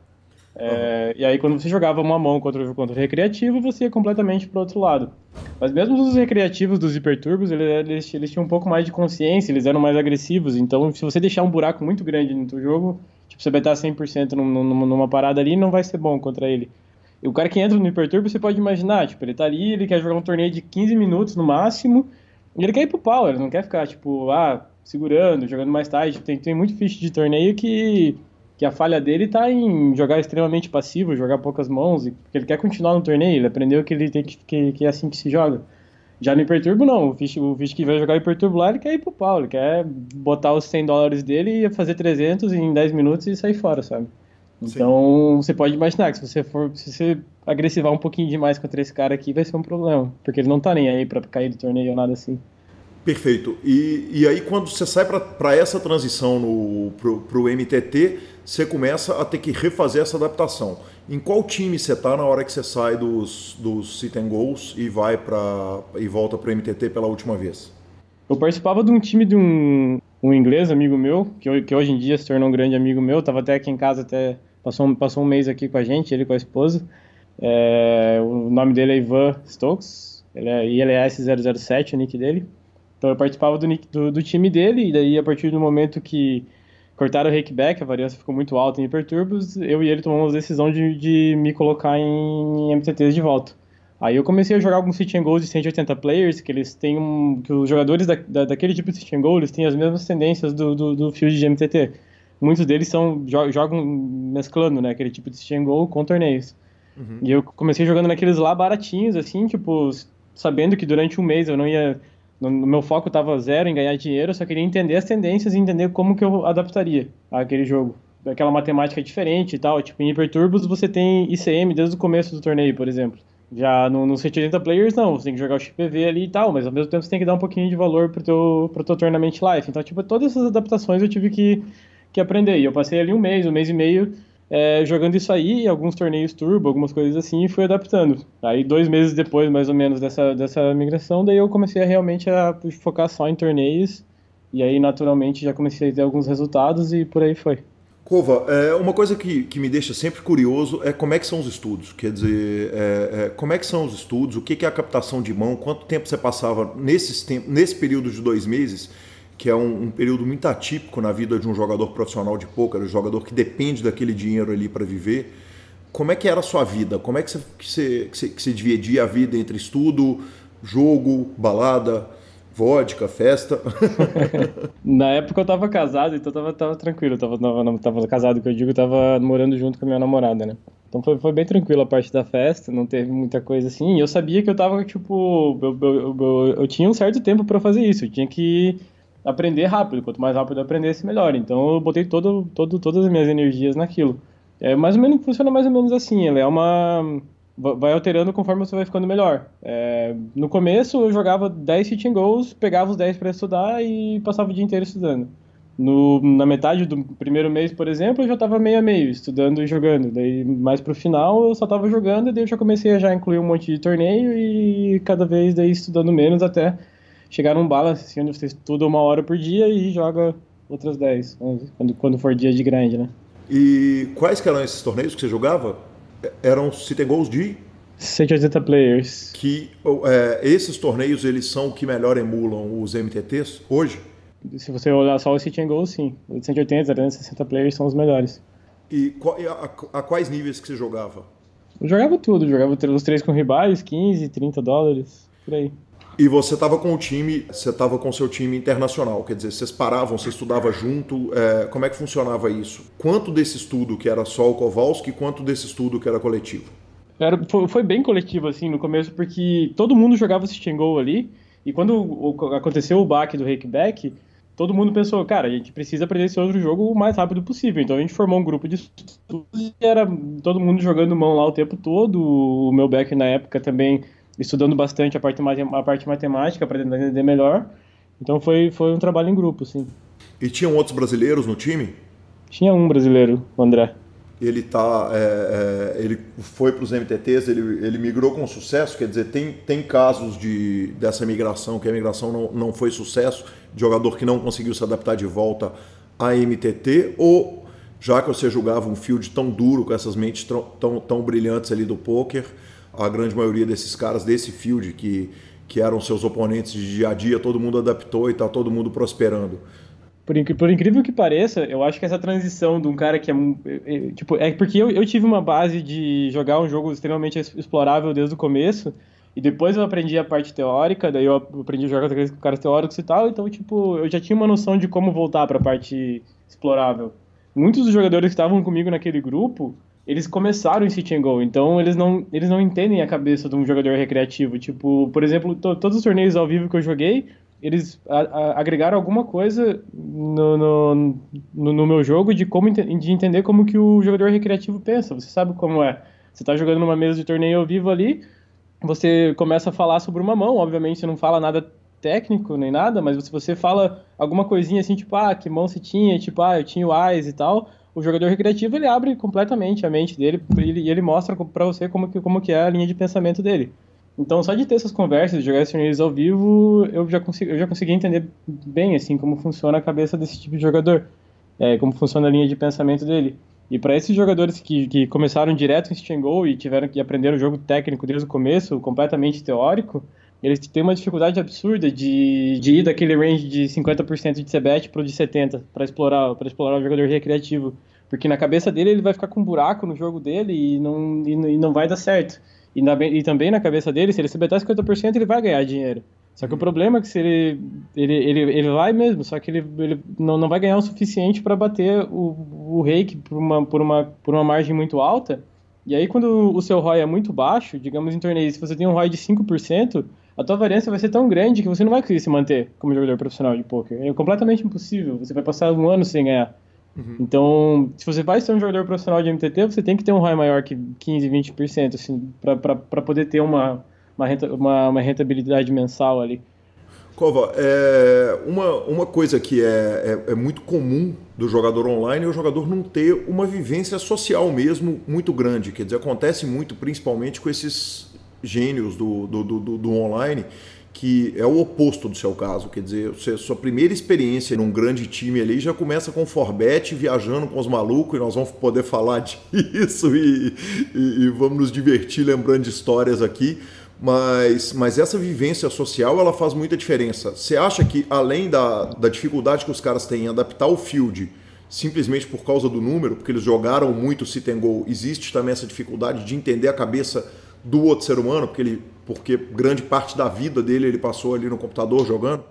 É, uhum. E aí, quando você jogava uma mão contra, contra o recreativo, você ia completamente pro outro lado. Mas mesmo os recreativos dos hiperturbos, eles, eles, tinham um pouco mais de consciência, eles eram mais agressivos. Então, se você deixar um buraco muito grande no teu jogo, tipo, você betar 100% numa, numa parada ali, não vai ser bom contra ele. E o cara que entra no hiperturbo, você pode imaginar, tipo, ele tá ali, ele quer jogar um torneio de 15 minutos no máximo, e ele quer ir pro pau, ele não quer ficar, tipo, ah, segurando, jogando mais tarde. Tem, tem muito ficha de torneio que que a falha dele tá em jogar extremamente passivo, jogar poucas mãos, porque ele quer continuar no torneio, ele aprendeu que ele tem que, que, que é assim que se joga. Já no Hiperturbo, não. O Fish, o Fish que vai jogar Hiperturbo lá, ele quer ir pro pau, ele quer botar os 100 dólares dele e fazer 300 em 10 minutos e sair fora, sabe? Então, Sim. você pode imaginar que se você for se você agressivar um pouquinho demais contra esse cara aqui, vai ser um problema, porque ele não tá nem aí para cair do torneio ou nada assim. Perfeito. E, e aí, quando você sai para essa transição pro, pro MTT, você começa a ter que refazer essa adaptação. Em qual time você está na hora que você sai dos, dos sit and goals e vai para e volta para o MTT pela última vez? Eu participava de um time de um, um inglês, amigo meu, que, que hoje em dia se tornou um grande amigo meu. Estava até aqui em casa, até passou, passou um mês aqui com a gente, ele com a esposa. É, o nome dele é Ivan Stokes, ele é ILS007, o nick dele. Então eu participava do, do, do, time dele, e daí a partir do momento que cortaram o rakeback, a variância ficou muito alta em hiperturbos, eu e ele tomamos a decisão de, de me colocar em MTTs de volta. Aí eu comecei a jogar alguns sit and goals de 180 players, que eles têm um, que os jogadores da, da, daquele tipo de sit and goal, eles têm as mesmas tendências do, do, do field de MTT. Muitos deles são jogam mesclando, né, aquele tipo de sit and goal com torneios. Uhum. E eu comecei jogando naqueles lá baratinhos, assim, tipo, sabendo que durante um mês eu não ia no, meu foco estava zero em ganhar dinheiro, eu só queria entender as tendências e entender como que eu adaptaria aquele jogo. Aquela matemática diferente e tal. Tipo, em Hyperturbos você tem ICM desde o começo do torneio, por exemplo. Já no, no 180 players, não, você tem que jogar o XPV ali e tal, mas ao mesmo tempo você tem que dar um pouquinho de valor pro teu, pro teu Tournament Life. Então, tipo, todas essas adaptações eu tive que, que aprender. E eu passei ali um mês, um mês e meio é, jogando isso aí, alguns torneios turbo, algumas coisas assim, e fui adaptando. Aí, dois meses depois, mais ou menos, dessa, dessa migração, daí eu comecei a, realmente a focar só em torneios, e aí, naturalmente, já comecei a ter alguns resultados e por aí foi. Cova, é, uma coisa que, que me deixa sempre curioso é como é que são os estudos. Quer dizer, é, é, como é que são os estudos, o que, que é a captação de mão, quanto tempo você passava nesses tempo, nesse período de dois meses, que é um, um, período muito atípico na vida de um jogador profissional de pôquer, um jogador que depende daquele dinheiro ali para viver. Como é que era a sua vida? Como é que você, que você, que você, dividia a vida entre estudo, jogo, balada? vodka, festa. [LAUGHS] Na época eu tava casado, então tava, tava tranquilo. Tava, não, tava casado, que eu digo, tava morando junto com a minha namorada, né? Então foi, foi bem tranquilo a parte da festa, não teve muita coisa assim. E eu sabia que eu tava, tipo, eu, eu, eu, eu tinha um certo tempo para fazer isso. Eu tinha que aprender rápido. Quanto mais rápido eu aprendesse, melhor. Então eu botei todo, todo, todas as minhas energias naquilo. É mais ou menos funciona mais ou menos assim. Ela é uma vai alterando conforme você vai ficando melhor. É, no começo eu jogava 10 hit and goals, pegava os 10 para estudar e passava o dia inteiro estudando. No, na metade do primeiro mês, por exemplo, eu já estava meio a meio, estudando e jogando. Daí, mais pro final, eu só estava jogando e daí eu já comecei a já incluir um monte de torneio e cada vez daí estudando menos até chegar num balance, assim, onde você estuda uma hora por dia e joga outras 10, quando, quando for dia de grind, né? E quais que eram esses torneios que você jogava? eram sit goals de 180 players. Que é, esses torneios eles são o que melhor emulam os MTTs hoje? Se você olhar só os sit and goals, sim. Os 180, 360 players são os melhores. E a, a, quais níveis que você jogava? Eu jogava tudo, jogava os três com ribais, 15, 30 dólares, por aí. E você estava com o time, você estava com o seu time internacional, quer dizer, vocês paravam, você estudava junto, é, como é que funcionava isso? Quanto desse estudo que era só o Kowalski, quanto desse estudo que era coletivo? Era, foi, foi, bem coletivo, assim, no começo, porque todo mundo jogava Sit Go ali, e quando aconteceu o back do Rakeback, todo mundo pensou, cara, a gente precisa aprender esse outro jogo o mais rápido possível. Então a gente formou um grupo de estudos e era todo mundo jogando mão lá o tempo todo. O meu back na época também estudando bastante a parte, a parte matemática para tentar entender melhor. Então foi, foi um trabalho em grupo, sim. E tinham outros brasileiros no time? Tinha um brasileiro, o André. Ele tá, é, é, ele foi para os MTTs, ele, ele migrou com sucesso, quer dizer, tem, tem casos de, dessa migração, que a migração não, não foi sucesso, de jogador que não conseguiu se adaptar de volta à MTT, ou já que você jogava um field tão duro, com essas mentes tão, tão, tão brilhantes ali do poker, a grande maioria desses caras desse field que, que eram seus oponentes de dia a dia, todo mundo adaptou e está todo mundo prosperando. Por, por, incrível que pareça, eu acho que essa transição de um cara que é. é tipo, é porque eu, eu tive uma base de jogar um jogo extremamente explorável desde o começo, e depois eu aprendi a parte teórica, daí eu aprendi a jogar com caras teóricos e tal, então, tipo, eu já tinha uma noção de como voltar para a parte explorável. Muitos dos jogadores que estavam comigo naquele grupo eles começaram em sit and go, então eles não, eles não entendem a cabeça de um jogador recreativo. Tipo, por exemplo, to, todos os torneios ao vivo que eu joguei, eles a, a, agregaram alguma coisa no, no, no, no, meu jogo de como de entender como que o jogador recreativo pensa. Você sabe como é. Você está jogando numa mesa de torneio ao vivo ali, você começa a falar sobre uma mão, obviamente você não fala nada técnico nem nada, mas se você fala alguma coisinha assim, tipo, ah, que mão você tinha, tipo, ah, eu tinha o eyes e tal, o jogador recreativo ele abre completamente a mente dele e ele, ele, mostra para você como que, como que é a linha de pensamento dele. Então, só de ter essas conversas, de jogar esses torneios ao vivo, eu já, consegui, eu já consegui entender bem assim como funciona a cabeça desse tipo de jogador, é, como funciona a linha de pensamento dele. E para esses jogadores que, que começaram direto em Go e tiveram que aprender o jogo técnico desde o começo, completamente teórico, eles têm uma dificuldade absurda de, de ir daquele range de 50% de CBET para o de 70% para explorar, explorar o jogador recreativo. Porque na cabeça dele ele vai ficar com um buraco no jogo dele e não, e, e não vai dar certo. E, na, e também na cabeça dele, se ele se betar 50%, ele vai ganhar dinheiro. Só que o problema é que se ele, ele, ele, ele vai mesmo, só que ele, ele não, não vai ganhar o suficiente para bater o, o reiki por uma, por, uma, por uma margem muito alta. E aí, quando o seu ROI é muito baixo, digamos em torneios, se você tem um ROI de 5%, a tua variância vai ser tão grande que você não vai conseguir se manter como jogador profissional de poker. É completamente impossível. Você vai passar um ano sem ganhar. Uhum. Então, se você vai ser um jogador profissional de MTT, você tem que ter um ROI maior que 15, 20%, assim, para poder ter uma, uma, renta, uma, uma rentabilidade mensal ali. Cova, é, uma, uma coisa que é, é, é, muito comum do jogador online é o jogador não ter uma vivência social mesmo muito grande. Quer dizer, acontece muito, principalmente com esses gênios do, do, do, do online, que é o oposto do seu caso. Quer dizer, você, sua primeira experiência num grande time ali já começa com Forbet, viajando com os malucos, e nós vamos poder [LAUGHS] falar disso e, e, e vamos nos divertir lembrando de histórias aqui. Mas, mas essa vivência social ela faz muita diferença. Você acha que, além da, da dificuldade que os caras têm em adaptar o field simplesmente por causa do número, porque eles jogaram muito sit and go, existe também essa dificuldade de entender a cabeça do outro ser humano, porque, ele, porque grande parte da vida dele ele passou ali no computador jogando?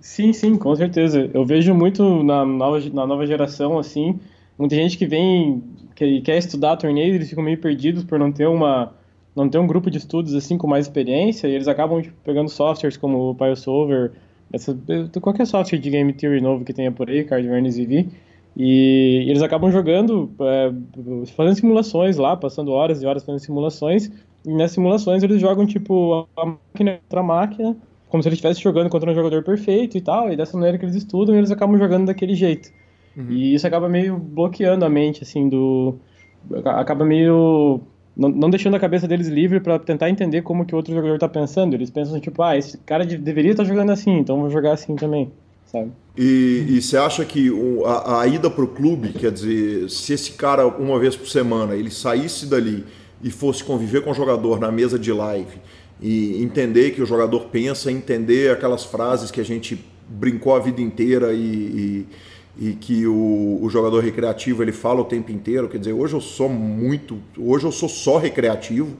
Sim, sim, com certeza. Eu vejo muito na nova, na nova geração, assim, muita gente que vem, que quer estudar torneios, eles ficam meio perdidos por não ter uma não ter um grupo de estudos assim com mais experiência, e eles acabam tipo, pegando softwares como o PioSolver, essa, qualquer software de game theory novo que tenha por aí, Cardvernes EV, e eles acabam jogando, é, fazendo simulações lá, passando horas e horas fazendo simulações, nas simulações eles jogam tipo a máquina contra a máquina, como se eles estivessem jogando contra um jogador perfeito e tal, e dessa maneira que eles estudam, eles acabam jogando daquele jeito. Uhum. E isso acaba meio bloqueando a mente, assim, do... acaba meio não, não, deixando a cabeça deles livre para tentar entender como que o outro jogador está pensando. Eles pensam tipo, ah, esse cara de, deveria estar tá jogando assim, então vou jogar assim também, sabe? E, você acha que a, a, ida para o clube, quer dizer, se esse cara uma vez por semana ele saísse dali e fosse conviver com o jogador na mesa de live e entender que o jogador pensa, entender aquelas frases que a gente brincou a vida inteira e, e e que o, o, jogador recreativo ele fala o tempo inteiro. Quer dizer, hoje eu sou muito, hoje eu sou só recreativo,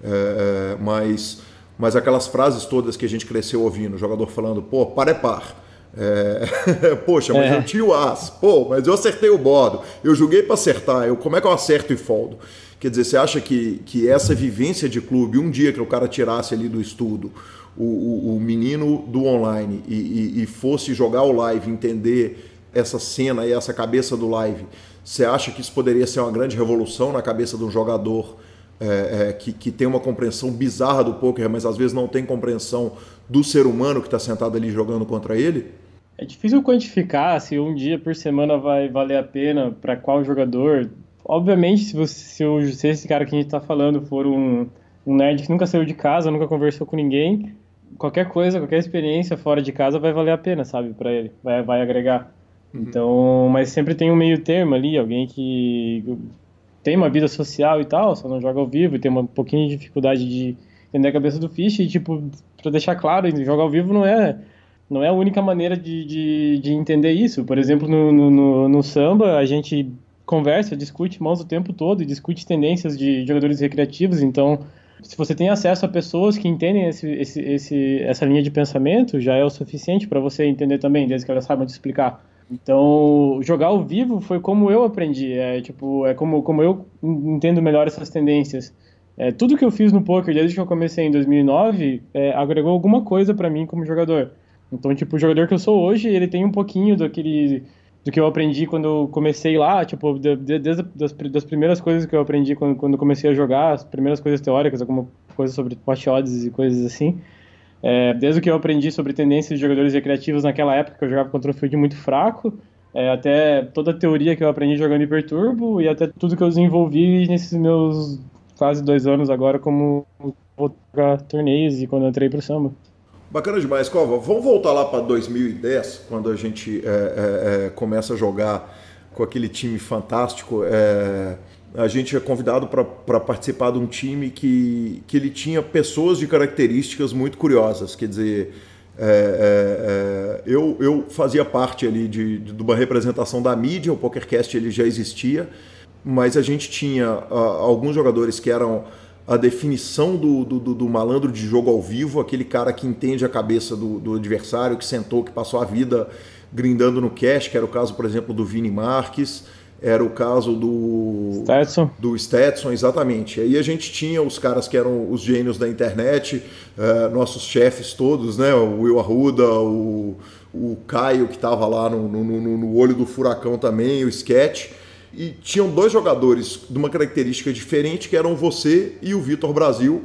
é, mas, mas aquelas frases todas que a gente cresceu ouvindo, o jogador falando, pô, para é par. É, [LAUGHS] Poxa, mas é. eu tinha o as. Pô, mas eu acertei o bordo. Eu joguei para acertar. Eu, como é que eu acerto e foldo? Quer dizer, você acha que, que essa vivência de clube, um dia que o cara tirasse ali do estudo o, o, o menino do online e, e, e fosse jogar o live, entender essa cena e essa cabeça do live, você acha que isso poderia ser uma grande revolução na cabeça de um jogador é, é, que, que tem uma compreensão bizarra do poker, mas às vezes não tem compreensão do ser humano que está sentado ali jogando contra ele? É difícil quantificar se um dia por semana vai valer a pena para qual jogador. Obviamente, se, você, se, o, se esse cara que a gente está falando for um, um nerd que nunca saiu de casa, nunca conversou com ninguém, qualquer coisa, qualquer experiência fora de casa vai valer a pena, sabe, para ele, vai, vai agregar. Uhum. Então, mas sempre tem um meio termo ali, alguém que tem uma vida social e tal, só não joga ao vivo e tem um pouquinho de dificuldade de entender a cabeça do Fish e, tipo, pra deixar claro, jogar ao vivo não é não é a única maneira de, de, de entender isso. Por exemplo, no, no, no, samba, a gente conversa, discute mãos o tempo todo e discute tendências de jogadores recreativos, então se você tem acesso a pessoas que entendem esse, esse, esse, essa linha de pensamento, já é o suficiente para você entender também, desde que elas saibam te explicar. Então, jogar ao vivo foi como eu aprendi, é tipo, é como, como eu entendo melhor essas tendências. É, tudo que eu fiz no poker desde que eu comecei em 2009 é, agregou alguma coisa para mim como jogador. Então, tipo, o jogador que eu sou hoje, ele tem um pouquinho daquele do que eu aprendi quando eu comecei lá, tipo, de, de, desde das, das primeiras coisas que eu aprendi quando, quando comecei a jogar, as primeiras coisas teóricas, alguma coisa sobre pot odds e coisas assim. É, desde o que eu aprendi sobre tendências de jogadores recreativos naquela época, que eu jogava contra um field muito fraco, é, até toda a teoria que eu aprendi jogando Hyperturbo e até tudo que eu desenvolvi nesses meus quase dois anos agora como vou jogar torneios e quando entrei pro samba. Bacana demais, Cova. Vamos voltar lá para 2010, quando a gente é, é, é, começa a jogar com aquele time fantástico. É, a gente é convidado para participar de um time que, que ele tinha pessoas de características muito curiosas. Quer dizer, é, é, eu, eu fazia parte ali de, de, uma representação da mídia, o PokerCast ele já existia, mas a gente tinha uh, alguns jogadores que eram a definição do, do, do, malandro de jogo ao vivo, aquele cara que entende a cabeça do, do adversário, que sentou, que passou a vida grindando no cash, que era o caso, por exemplo, do Vini Marques, era o caso do Stetson. do Stetson, exatamente. Aí a gente tinha os caras que eram os gênios da internet, uh, nossos chefes todos, né? O Will Arruda, o, o Caio que estava lá no, no, no, no, olho do furacão também, o Sketch. E tinham dois jogadores de uma característica diferente, que eram você e o Vitor Brasil,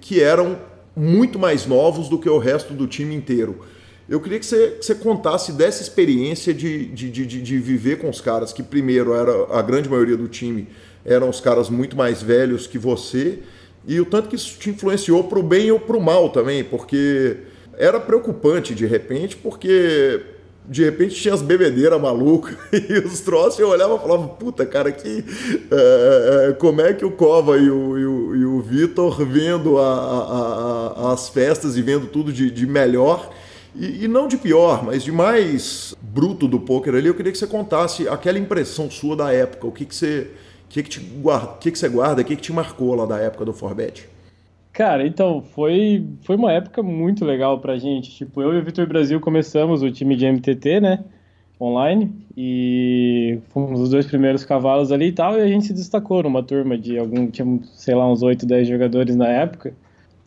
que eram muito mais novos do que o resto do time inteiro. Eu queria que você, que você contasse dessa experiência de, de, de, de, viver com os caras, que primeiro era a grande maioria do time eram os caras muito mais velhos que você, e o tanto que isso te influenciou para o bem ou para o mal também, porque era preocupante de repente, porque de repente tinha as bebedeiras malucas [LAUGHS] e os troços, eu olhava e falava, puta, cara, que, é, como é que o Cova e o, e o, e o Vitor vendo a, a, a, as festas e vendo tudo de, de melhor e, e, não de pior, mas de mais bruto do poker ali, eu queria que você contasse aquela impressão sua da época, o que, que você. O que, que, guarda, que, que você guarda, o que, que te marcou lá da época do Forbet? Cara, então, foi, foi uma época muito legal pra gente. Tipo, eu e o Vitor Brasil começamos o time de MTT, né? Online. E fomos os dois primeiros cavalos ali e tal. E a gente se destacou numa turma de algum, tinha, sei lá, uns 8, 10 jogadores na época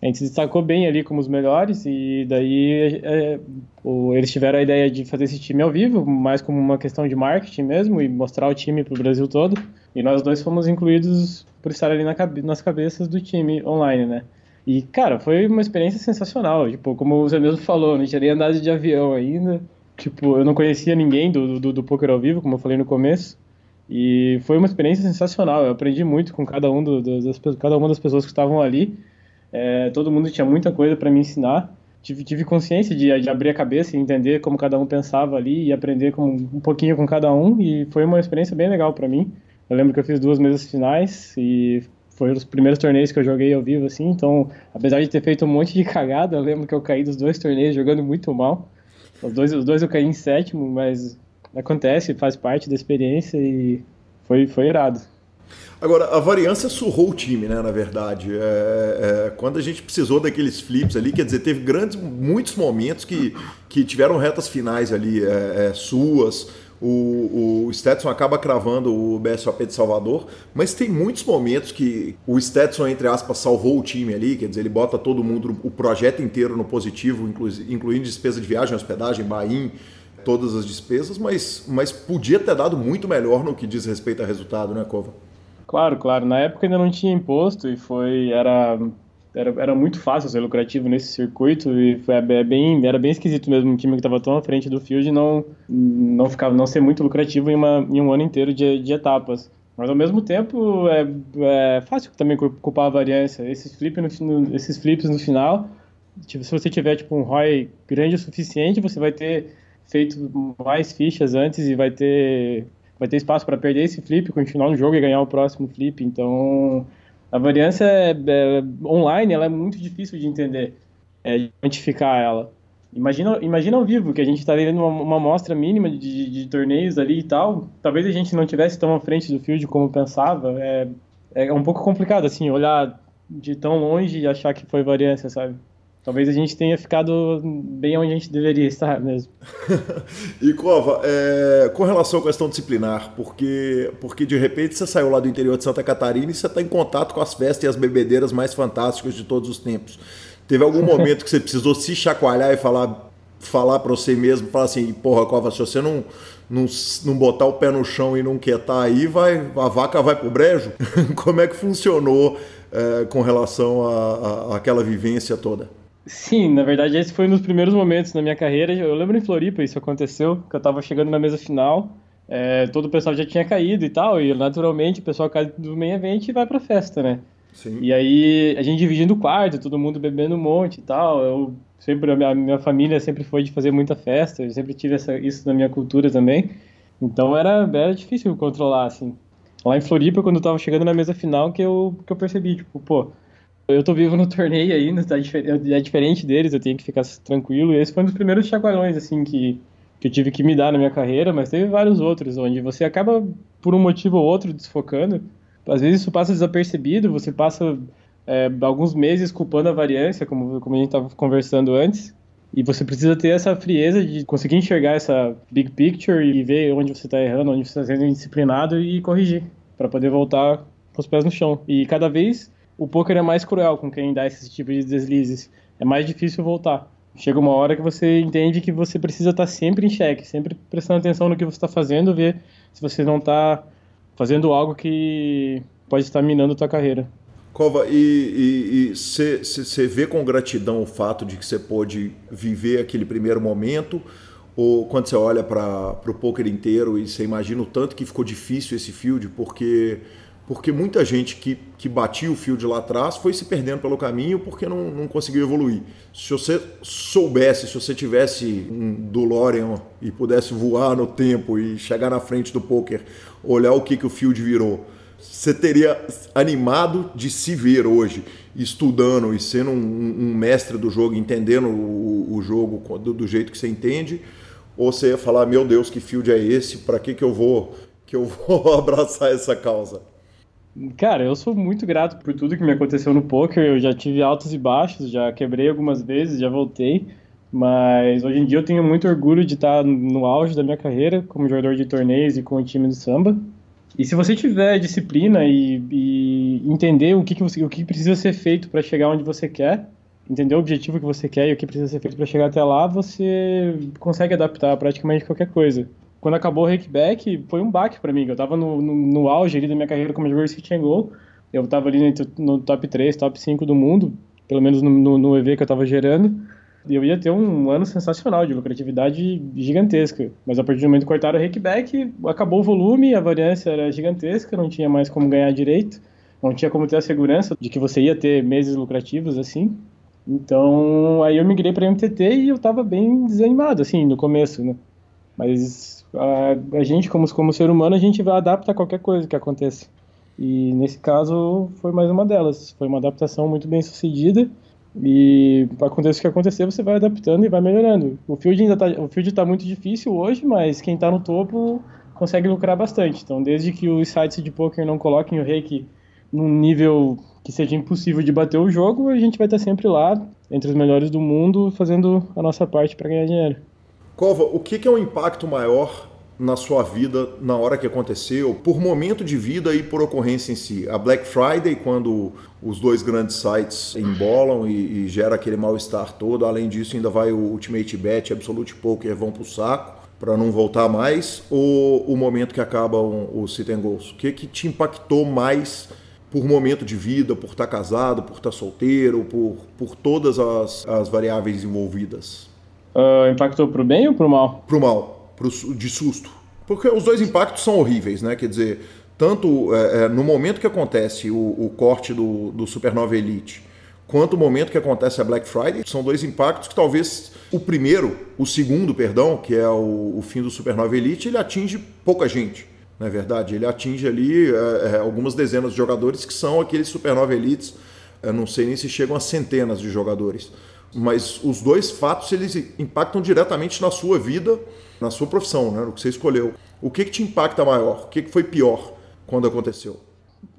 a gente se destacou bem ali como os melhores e daí é, o, eles tiveram a ideia de fazer esse time ao vivo, mais como uma questão de marketing mesmo e mostrar o time para o Brasil todo. E nós dois fomos incluídos por estar ali na, nas cabeças do time online, né? E, cara, foi uma experiência sensacional. Tipo, como você mesmo falou, não tinha nem andado de avião ainda. Tipo, eu não conhecia ninguém do, do, do poker ao vivo, como eu falei no começo. E foi uma experiência sensacional. Eu aprendi muito com cada, um do, das, cada uma das pessoas que estavam ali. É, todo mundo tinha muita coisa para me ensinar. Tive, tive consciência de, de, abrir a cabeça e entender como cada um pensava ali e aprender com, um pouquinho com cada um. E foi uma experiência bem legal para mim. Eu lembro que eu fiz duas mesas finais e foi os primeiros torneios que eu joguei ao vivo, assim. Então, apesar de ter feito um monte de [LAUGHS] cagada, eu lembro que eu caí dos dois torneios jogando muito mal. Os dois, os dois eu caí em sétimo, mas acontece, faz parte da experiência e foi, foi irado. Agora, a variância surrou o time, né? Na verdade. É, é, quando a gente precisou daqueles flips ali, quer dizer, teve grandes, muitos momentos que, que tiveram retas finais ali é, é suas. O, o Stetson acaba cravando o BSOP de Salvador, mas tem muitos momentos que o Stetson, entre aspas, salvou o time ali, quer dizer, ele bota todo mundo, o projeto inteiro no positivo, incluindo despesa de viagem, hospedagem, bain, todas as despesas, mas, mas podia ter dado muito melhor no que diz respeito a resultado, né, Cova? Claro, claro. Na época ainda não tinha imposto e foi era era, era muito fácil ser lucrativo nesse circuito e foi é bem era bem esquisito mesmo um time que estava tão à frente do field não não ficava não ser muito lucrativo em, uma, em um ano inteiro de, de etapas. Mas ao mesmo tempo é, é fácil também culpar a variância. Esses, flip no, esses flips no final, tipo, se você tiver tipo um ROI grande o suficiente, você vai ter feito mais fichas antes e vai ter vai ter espaço para perder esse flip, continuar no jogo e ganhar o próximo flip. Então, a variância é, é, online ela é muito difícil de entender, é, de quantificar ela. Imagina, imagina ao vivo, que a gente está vendo uma, uma amostra mínima de, de, de, torneios ali e tal. Talvez a gente não tivesse tão à frente do field como pensava. É, é um pouco complicado, assim, olhar de tão longe e achar que foi variância, sabe? Talvez a gente tenha ficado bem onde a gente deveria estar mesmo. [LAUGHS] e Cova, é, com relação à questão disciplinar, porque, porque de repente você saiu lá do interior de Santa Catarina e você está em contato com as festas e as bebedeiras mais fantásticas de todos os tempos. Teve algum [LAUGHS] momento que você precisou se chacoalhar e falar, falar para você mesmo, falar assim, porra, Cova, se você não, não, não botar o pé no chão e não quietar aí, vai, a vaca vai pro brejo? [LAUGHS] Como é que funcionou é, com relação àquela vivência toda? Sim, na verdade esse foi um dos primeiros momentos na minha carreira. Eu lembro em Floripa isso aconteceu, que eu tava chegando na mesa final, é, todo o pessoal já tinha caído e tal, e naturalmente o pessoal cai do main event e vai pra festa, né? Sim. E aí a gente dividindo o quarto, todo mundo bebendo um monte e tal. Eu sempre a minha, a minha família sempre foi de fazer muita festa, eu sempre tive essa, isso na minha cultura também. Então era, era difícil controlar assim. Lá em Floripa, quando eu tava chegando na mesa final, que eu, que eu percebi, tipo, pô, eu tô vivo no torneio ainda, tá é diferente deles, eu tenho que ficar tranquilo. E esse foi um dos primeiros chacoalhões, assim, que, que eu tive que me dar na minha carreira, mas teve vários outros, onde você acaba, por um motivo ou outro, desfocando. Às vezes isso passa desapercebido, você passa é, alguns meses culpando a variância, como, como a gente estava conversando antes. E você precisa ter essa frieza de conseguir enxergar essa big picture e ver onde você está errando, onde você está sendo indisciplinado e corrigir, para poder voltar com os pés no chão. E cada vez o poker é mais cruel com quem dá esse tipo de deslizes. É mais difícil voltar. Chega uma hora que você entende que você precisa estar tá sempre em xeque, sempre prestando atenção no que você está fazendo, ver se você não está fazendo algo que pode estar minando a tua carreira. Cova, e você vê com gratidão o fato de que você pôde viver aquele primeiro momento? Ou quando você olha para o poker inteiro e você imagina o tanto que ficou difícil esse field, porque porque muita gente que, que batia o field lá atrás foi se perdendo pelo caminho porque não, não conseguiu evoluir. Se você soubesse, se você tivesse um DeLorean e pudesse voar no tempo e chegar na frente do poker, olhar o que, que o field virou, você teria animado de se ver hoje, estudando e sendo um, um mestre do jogo, entendendo o, o jogo do, do, jeito que você entende, ou você ia falar, meu Deus, que field é esse? Para que, que eu vou que eu [LAUGHS] vou abraçar essa causa? Cara, eu sou muito grato por tudo que me aconteceu no poker. Eu já tive altos e baixos, já quebrei algumas vezes, já voltei. Mas hoje em dia eu tenho muito orgulho de estar no auge da minha carreira como jogador de torneios e com o time do samba. E se você tiver disciplina e, e entender o que, que, você, o que precisa ser feito para chegar onde você quer, entender o objetivo que você quer e o que precisa ser feito para chegar até lá, você consegue adaptar praticamente qualquer coisa quando acabou o Rakeback, foi um baque para mim. Eu tava no, no, no, auge ali da minha carreira como jogador de City and Goal. Eu tava ali no, top 3, top 5 do mundo, pelo menos no, no, no EV que eu tava gerando. E eu ia ter um ano sensacional, de lucratividade gigantesca. Mas a partir do momento que cortaram o Rakeback, acabou o volume, a variância era gigantesca, não tinha mais como ganhar direito. Não tinha como ter a segurança de que você ia ter meses lucrativos assim. Então, aí eu migrei para MTT e eu tava bem desanimado, assim, no começo, né? Mas a, a gente, como, como ser humano, a gente vai a qualquer coisa que aconteça. E nesse caso foi mais uma delas. Foi uma adaptação muito bem sucedida. E aconteça o que acontecer, você vai adaptando e vai melhorando. O field ainda tá, o field está muito difícil hoje, mas quem está no topo consegue lucrar bastante. Então, desde que os sites de poker não coloquem o reiki num nível que seja impossível de bater o jogo, a gente vai estar sempre lá, entre os melhores do mundo, fazendo a nossa parte para ganhar dinheiro. Cova, o que é um impacto maior na sua vida na hora que aconteceu, por momento de vida e por ocorrência em si? A Black Friday, quando os dois grandes sites embolam e, e gera aquele mal-estar todo, além disso ainda vai o Ultimate Bet, Absolute Poker vão pro saco para não voltar mais, ou o momento que acabam os sit and goals? O que, que te impactou mais por momento de vida, por estar casado, por estar solteiro, por, por todas as, as variáveis envolvidas? Uh, impactou pro bem ou pro mal? Pro mal, pro, de susto. Porque os dois impactos são horríveis, né? Quer dizer, tanto é, é, no momento que acontece o, o corte do, do Supernova Elite, quanto o momento que acontece a Black Friday, são dois impactos que talvez o primeiro, o segundo, perdão, que é o, o fim do Supernova Elite, ele atinge pouca gente. Não é verdade? Ele atinge ali é, é algumas dezenas de jogadores que são aqueles Supernova Elites, eu não sei nem se chegam a centenas de jogadores mas os dois fatos eles impactam diretamente na sua vida, na sua profissão, né, no que você escolheu. O que, que te impacta maior? O que, que foi pior quando aconteceu?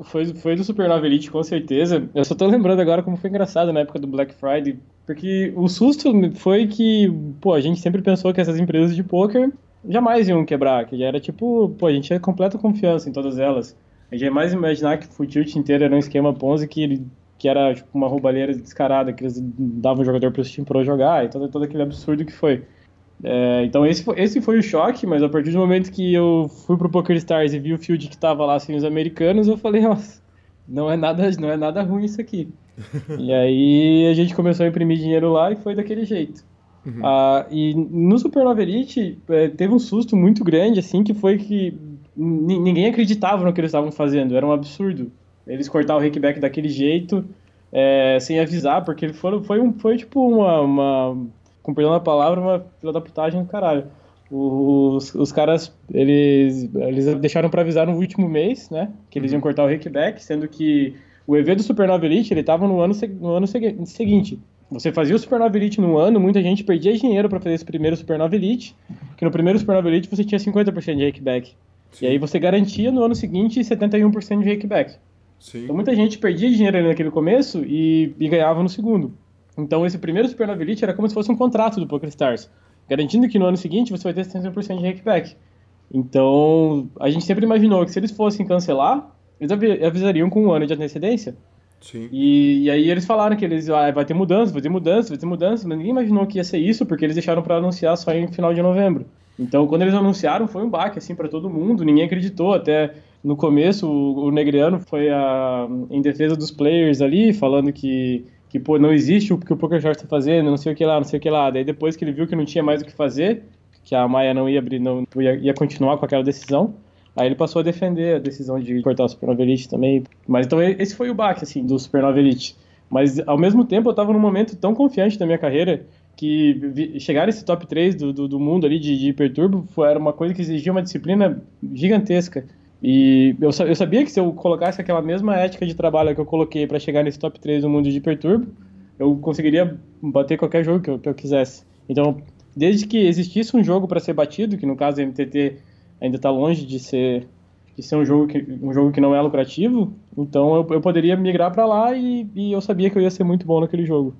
Foi, foi do Supernova Elite, com certeza. Eu só tô lembrando agora como foi engraçado na época do Black Friday, porque o susto foi que, pô, a gente sempre pensou que essas empresas de poker jamais iam quebrar, que já era tipo, pô, a gente tinha completa confiança em todas elas. A gente jamais imaginar que o Tilt inteiro era um esquema Ponzi que ele que era tipo, uma roubalheira descarada, que eles davam o jogador para o Steam Pro jogar e todo, todo aquele absurdo que foi. É, então esse foi, esse foi o choque, mas a partir do momento que eu fui pro Poker Stars e vi o field que tava lá sem os americanos, eu falei, nossa, não é nada, não é nada ruim isso aqui. [LAUGHS] e aí a gente começou a imprimir dinheiro lá e foi daquele jeito. Uhum. Ah, e no Supernova Elite é, teve um susto muito grande, assim, que foi que ninguém acreditava no que eles estavam fazendo, era um absurdo. Eles cortar o Rickback daquele jeito, é, sem avisar, porque foi, foi, um, foi tipo uma, uma, com perdão da palavra, uma fila da putagem do caralho. Os, os caras, eles, eles deixaram para avisar no último mês, né, que eles iam uhum. cortar o Rickback, sendo que o EV do Supernova Elite, ele tava no ano, no ano seguinte. Você fazia o Supernova Elite no ano, muita gente perdia dinheiro para fazer esse primeiro Supernova Elite, que no primeiro Supernova Elite você tinha 50% de rakeback. E aí você garantia no ano seguinte 71% de rakeback. Sim. Então muita gente perdia dinheiro ali naquele começo e, e ganhava no segundo. Então esse primeiro Supernova Elite era como se fosse um contrato do PokerStars, garantindo que no ano seguinte você vai ter 70% de rakeback. Então a gente sempre imaginou que se eles fossem cancelar, eles avisariam com um ano de antecedência. Sim. E, e aí eles falaram que eles ah, vai ter mudança, vai ter mudança, vai ter mudança, mas ninguém imaginou que ia ser isso porque eles deixaram para anunciar só em final de novembro. Então, quando eles anunciaram, foi um baque assim para todo mundo, ninguém acreditou, até no começo o, o Negriano foi a, em defesa dos players ali, falando que que pô, não existe o que o Poker está fazendo, não sei o que lá, não sei o que lá. Daí depois que ele viu que não tinha mais o que fazer, que a Maia não ia abrir, não ia, ia continuar com aquela decisão, Aí ele passou a defender a decisão de cortar o Supernova Elite também. Mas então esse foi o baque, assim, do Supernova Elite. Mas ao mesmo tempo eu estava num momento tão confiante da minha carreira que chegar nesse top 3 do, do, do mundo ali de, de hiperturbo foi, era uma coisa que exigia uma disciplina gigantesca. E eu, eu sabia que se eu colocasse aquela mesma ética de trabalho que eu coloquei para chegar nesse top 3 do mundo de hiperturbo, eu conseguiria bater qualquer jogo que eu, que eu quisesse. Então, desde que existisse um jogo para ser batido, que no caso o MTT ainda está longe de ser de ser um jogo que, um jogo que não é lucrativo, então eu, eu poderia migrar para lá e, e, eu sabia que eu ia ser muito bom naquele jogo.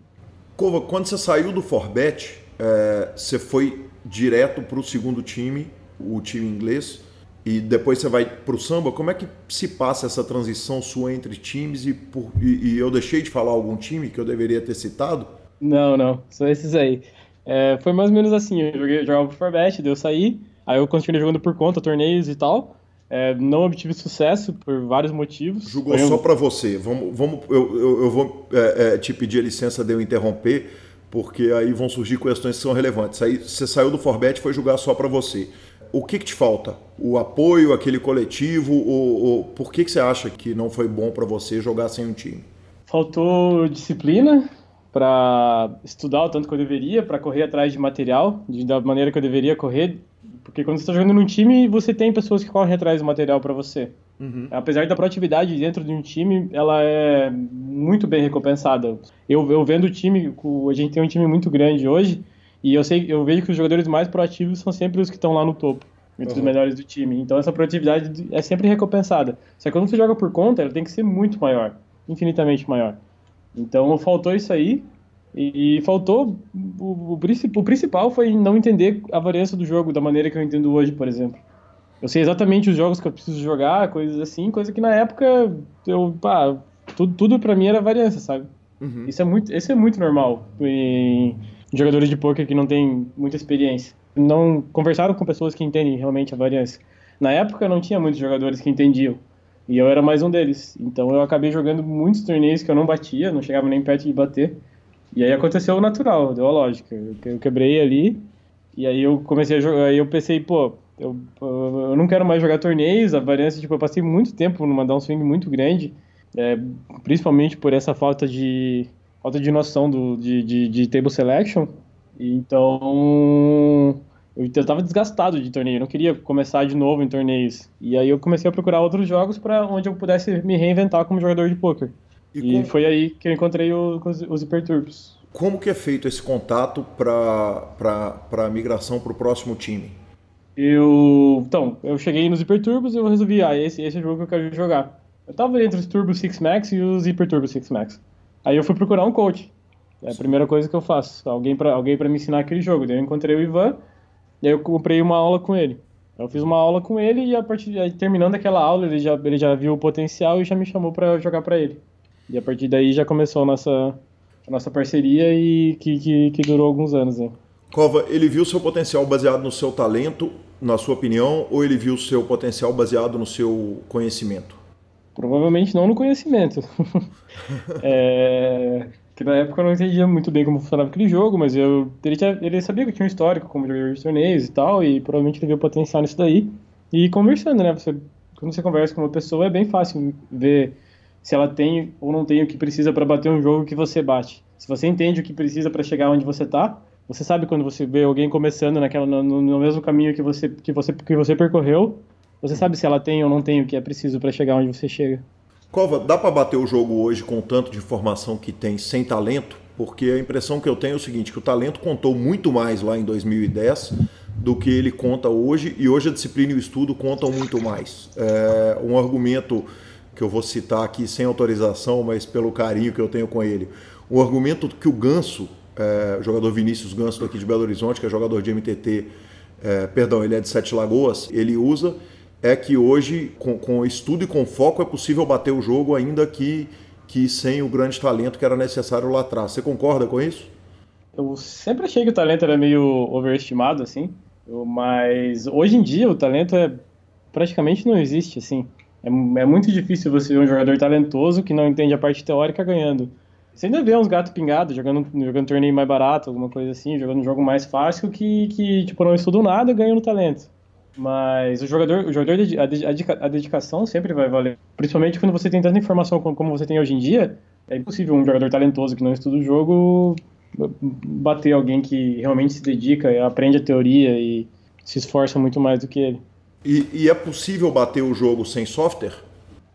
Cova, quando você saiu do Forbet, é, você foi direto para o segundo time, o time inglês, e depois você vai para o samba. Como é que se passa essa transição sua entre times? E, por, e, e, eu deixei de falar algum time que eu deveria ter citado? Não, não, são esses aí. É, foi mais ou menos assim, eu joguei, jogava pro Forbet, daí eu saí, Aí eu continuei jogando por conta, torneios e tal. É, não obtive sucesso por vários motivos. Jogou só para você. Vamos, vamos, eu, eu, eu vou é, é, te pedir a licença de eu interromper, porque aí vão surgir questões que são relevantes. Aí você saiu do Forbet e foi jogar só para você. O que, que, te falta? O apoio, aquele coletivo? Ou, ou por que, que você acha que não foi bom para você jogar sem um time? Faltou disciplina para estudar o tanto que eu deveria, para correr atrás de material de, da maneira que eu deveria correr porque quando você está jogando num time, você tem pessoas que correm atrás do material para você. Uhum. Apesar da proatividade dentro de um time, ela é muito bem recompensada. Eu, eu vendo o time, a gente tem um time muito grande hoje, e eu sei, eu vejo que os jogadores mais proativos são sempre os que estão lá no topo, entre uhum. os melhores do time. Então essa proatividade é sempre recompensada. Só que quando você joga por conta, ela tem que ser muito maior, infinitamente maior. Então faltou isso aí, e, faltou. O, o, o, principal foi não entender a variância do jogo da maneira que eu entendo hoje, por exemplo. Eu sei exatamente os jogos que eu preciso jogar, coisas assim, coisa que na época eu. Pá, tudo, tudo pra mim era variância, sabe? Uhum. Isso, é muito, isso é muito normal jogadores de poker que não têm muita experiência. Não conversaram com pessoas que entendem realmente a variância. Na época não tinha muitos jogadores que entendiam. E eu era mais um deles. Então eu acabei jogando muitos torneios que eu não batia, não chegava nem perto de bater. E aí aconteceu o natural, deu a lógica. Eu quebrei ali, e aí eu comecei a jogar, aí eu pensei, pô, eu, eu não quero mais jogar torneios, a variância, tipo, eu passei muito tempo numa downswing muito grande, é, principalmente por essa falta de falta de noção do, de, de, de table selection, então eu estava desgastado de torneio, eu não queria começar de novo em torneios. E aí eu comecei a procurar outros jogos para onde eu pudesse me reinventar como jogador de poker. E, e foi aí que eu encontrei o, os, os hiperturbos. Como que é feito esse contato para a migração para o próximo time? Eu, então, eu cheguei nos hiperturbos e eu resolvi, ah, esse, esse é o jogo que eu quero jogar. Eu tava entre os Turbo 6 Max e os Hyper Turbo 6 Max. Aí eu fui procurar um coach. É a primeira coisa que eu faço, alguém para alguém para me ensinar aquele jogo. Daí eu encontrei o Ivan, e aí eu comprei uma aula com ele. Eu fiz uma aula com ele e a partir aí, terminando aquela aula, ele já ele já viu o potencial e já me chamou para jogar para ele. E a partir daí já começou a nossa, a nossa parceria e que, que, que durou alguns anos. Né? Cova, ele viu seu potencial baseado no seu talento, na sua opinião, ou ele viu seu potencial baseado no seu conhecimento? Provavelmente não no conhecimento. [LAUGHS] é, que na época eu não entendia muito bem como funcionava aquele jogo, mas eu, ele, tinha, ele sabia que eu tinha um histórico como jogador de torneios e tal, e provavelmente ele viu potencial nisso daí. E conversando, né? Você, quando você conversa com uma pessoa é bem fácil ver se ela tem ou não tem o que precisa para bater um jogo que você bate. Se você entende o que precisa para chegar onde você está, você sabe quando você vê alguém começando naquela no, no, mesmo caminho que você que você que você percorreu, você sabe se ela tem ou não tem o que é preciso para chegar onde você chega. Cova, dá para bater o jogo hoje com o tanto de informação que tem sem talento? Porque a impressão que eu tenho é o seguinte, que o talento contou muito mais lá em 2010 do que ele conta hoje, e hoje a disciplina e o estudo contam muito mais. É um argumento que eu vou citar aqui sem autorização, mas pelo carinho que eu tenho com ele. O argumento que o Ganso, é, jogador Vinícius Ganso daqui de Belo Horizonte, que é jogador de MTT, é, perdão, ele é de Sete Lagoas, ele usa é que hoje, com, com estudo e com foco, é possível bater o jogo, ainda que, que sem o grande talento que era necessário lá atrás. Você concorda com isso? Eu sempre achei que o talento era meio overestimado, assim, mas hoje em dia o talento é praticamente não existe, assim. É, é muito difícil você ver um jogador talentoso que não entende a parte teórica ganhando. Você ainda vê uns gatos pingados jogando, jogando torneio mais barato, alguma coisa assim, jogando um jogo mais fácil que, que tipo, não estudam nada e ganham no talento. Mas o jogador, o jogador a, dedicação sempre vai valer. Principalmente quando você tem tanta informação como você tem hoje em dia, é impossível um jogador talentoso que não estuda o jogo bater alguém que realmente se dedica, aprende a teoria e se esforça muito mais do que ele. E, e é possível bater o jogo sem software?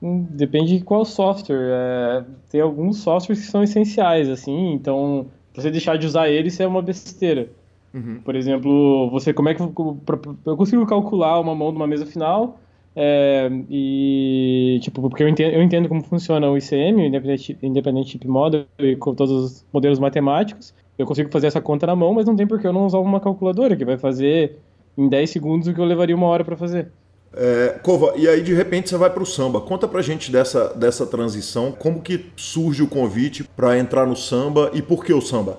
Hum, depende de qual software. É, tem alguns softwares que são essenciais, assim, então você deixar de usar eles é uma besteira. Uhum. Por exemplo, você como é que eu consigo calcular uma mão de uma mesa final é, e tipo porque eu entendo, eu entendo como funciona o ICM, o Independent, Independent Chip Model e com todos os modelos matemáticos. Eu consigo fazer essa conta na mão, mas não tem por que eu não usar uma calculadora que vai fazer em 10 segundos o que eu levaria uma hora para fazer. É, Cova, e aí de repente você vai para o samba. Conta pra gente dessa, dessa transição, como que surge o convite para entrar no samba e por que o samba?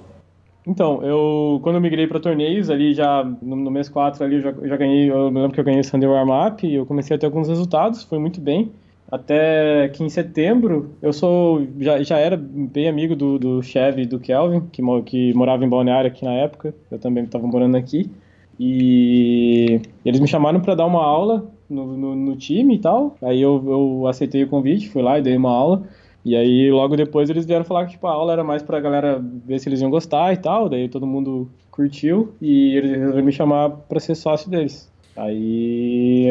Então, eu quando eu migrei para torneios, ali já no, no, mês 4 ali eu já, eu já ganhei, eu me lembro que eu ganhei o Sunday Warm Up e eu comecei a ter alguns resultados, foi muito bem. Até que em setembro eu sou já, já era bem amigo do, do Chevy do Kelvin, que, que morava em Balneário aqui na época, eu também estava morando aqui. E eles me chamaram para dar uma aula no, no, no, time e tal. Aí eu, eu aceitei o convite, fui lá e dei uma aula. E aí, logo depois, eles vieram falar que tipo, a aula era mais pra galera ver se eles iam gostar e tal. Daí todo mundo curtiu e eles resolveram me chamar pra ser sócio deles. Aí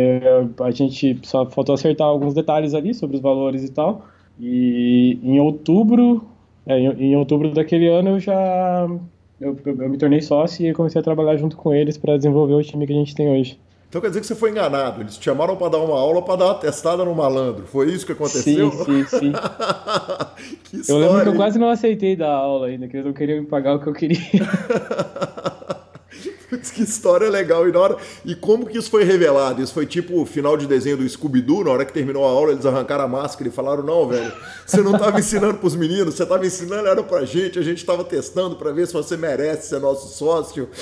a gente só faltou acertar alguns detalhes ali sobre os valores e tal. E em outubro, é, em, outubro daquele ano eu já eu, eu, me tornei sócio e comecei a trabalhar junto com eles para desenvolver o time que a gente tem hoje. Então quer dizer que você foi enganado. Eles te chamaram para dar uma aula para dar uma testada no malandro. Foi isso que aconteceu? Sim, sim, sim. [LAUGHS] eu lembro que eu quase não aceitei dar aula ainda, que eles não queriam me pagar o que eu queria. [LAUGHS] [LAUGHS] que história legal. E, na hora... e como que isso foi revelado? Isso foi tipo o final de desenho do Scooby-Doo, na hora que terminou a aula, eles arrancaram a máscara e falaram: Não, velho, você não estava ensinando para os meninos, você estava ensinando era para gente, a gente estava testando para ver se você merece ser nosso sócio. [LAUGHS]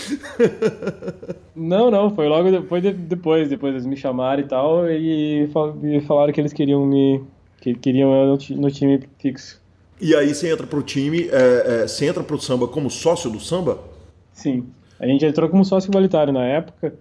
Não, não, foi logo depois, depois, depois eles me chamaram e tal, e falaram que eles queriam me. que queriam eu no time fixo. E aí você entra pro time, é, é, você entra pro samba como sócio do samba? Sim. A gente entrou como sócio igualitário na época.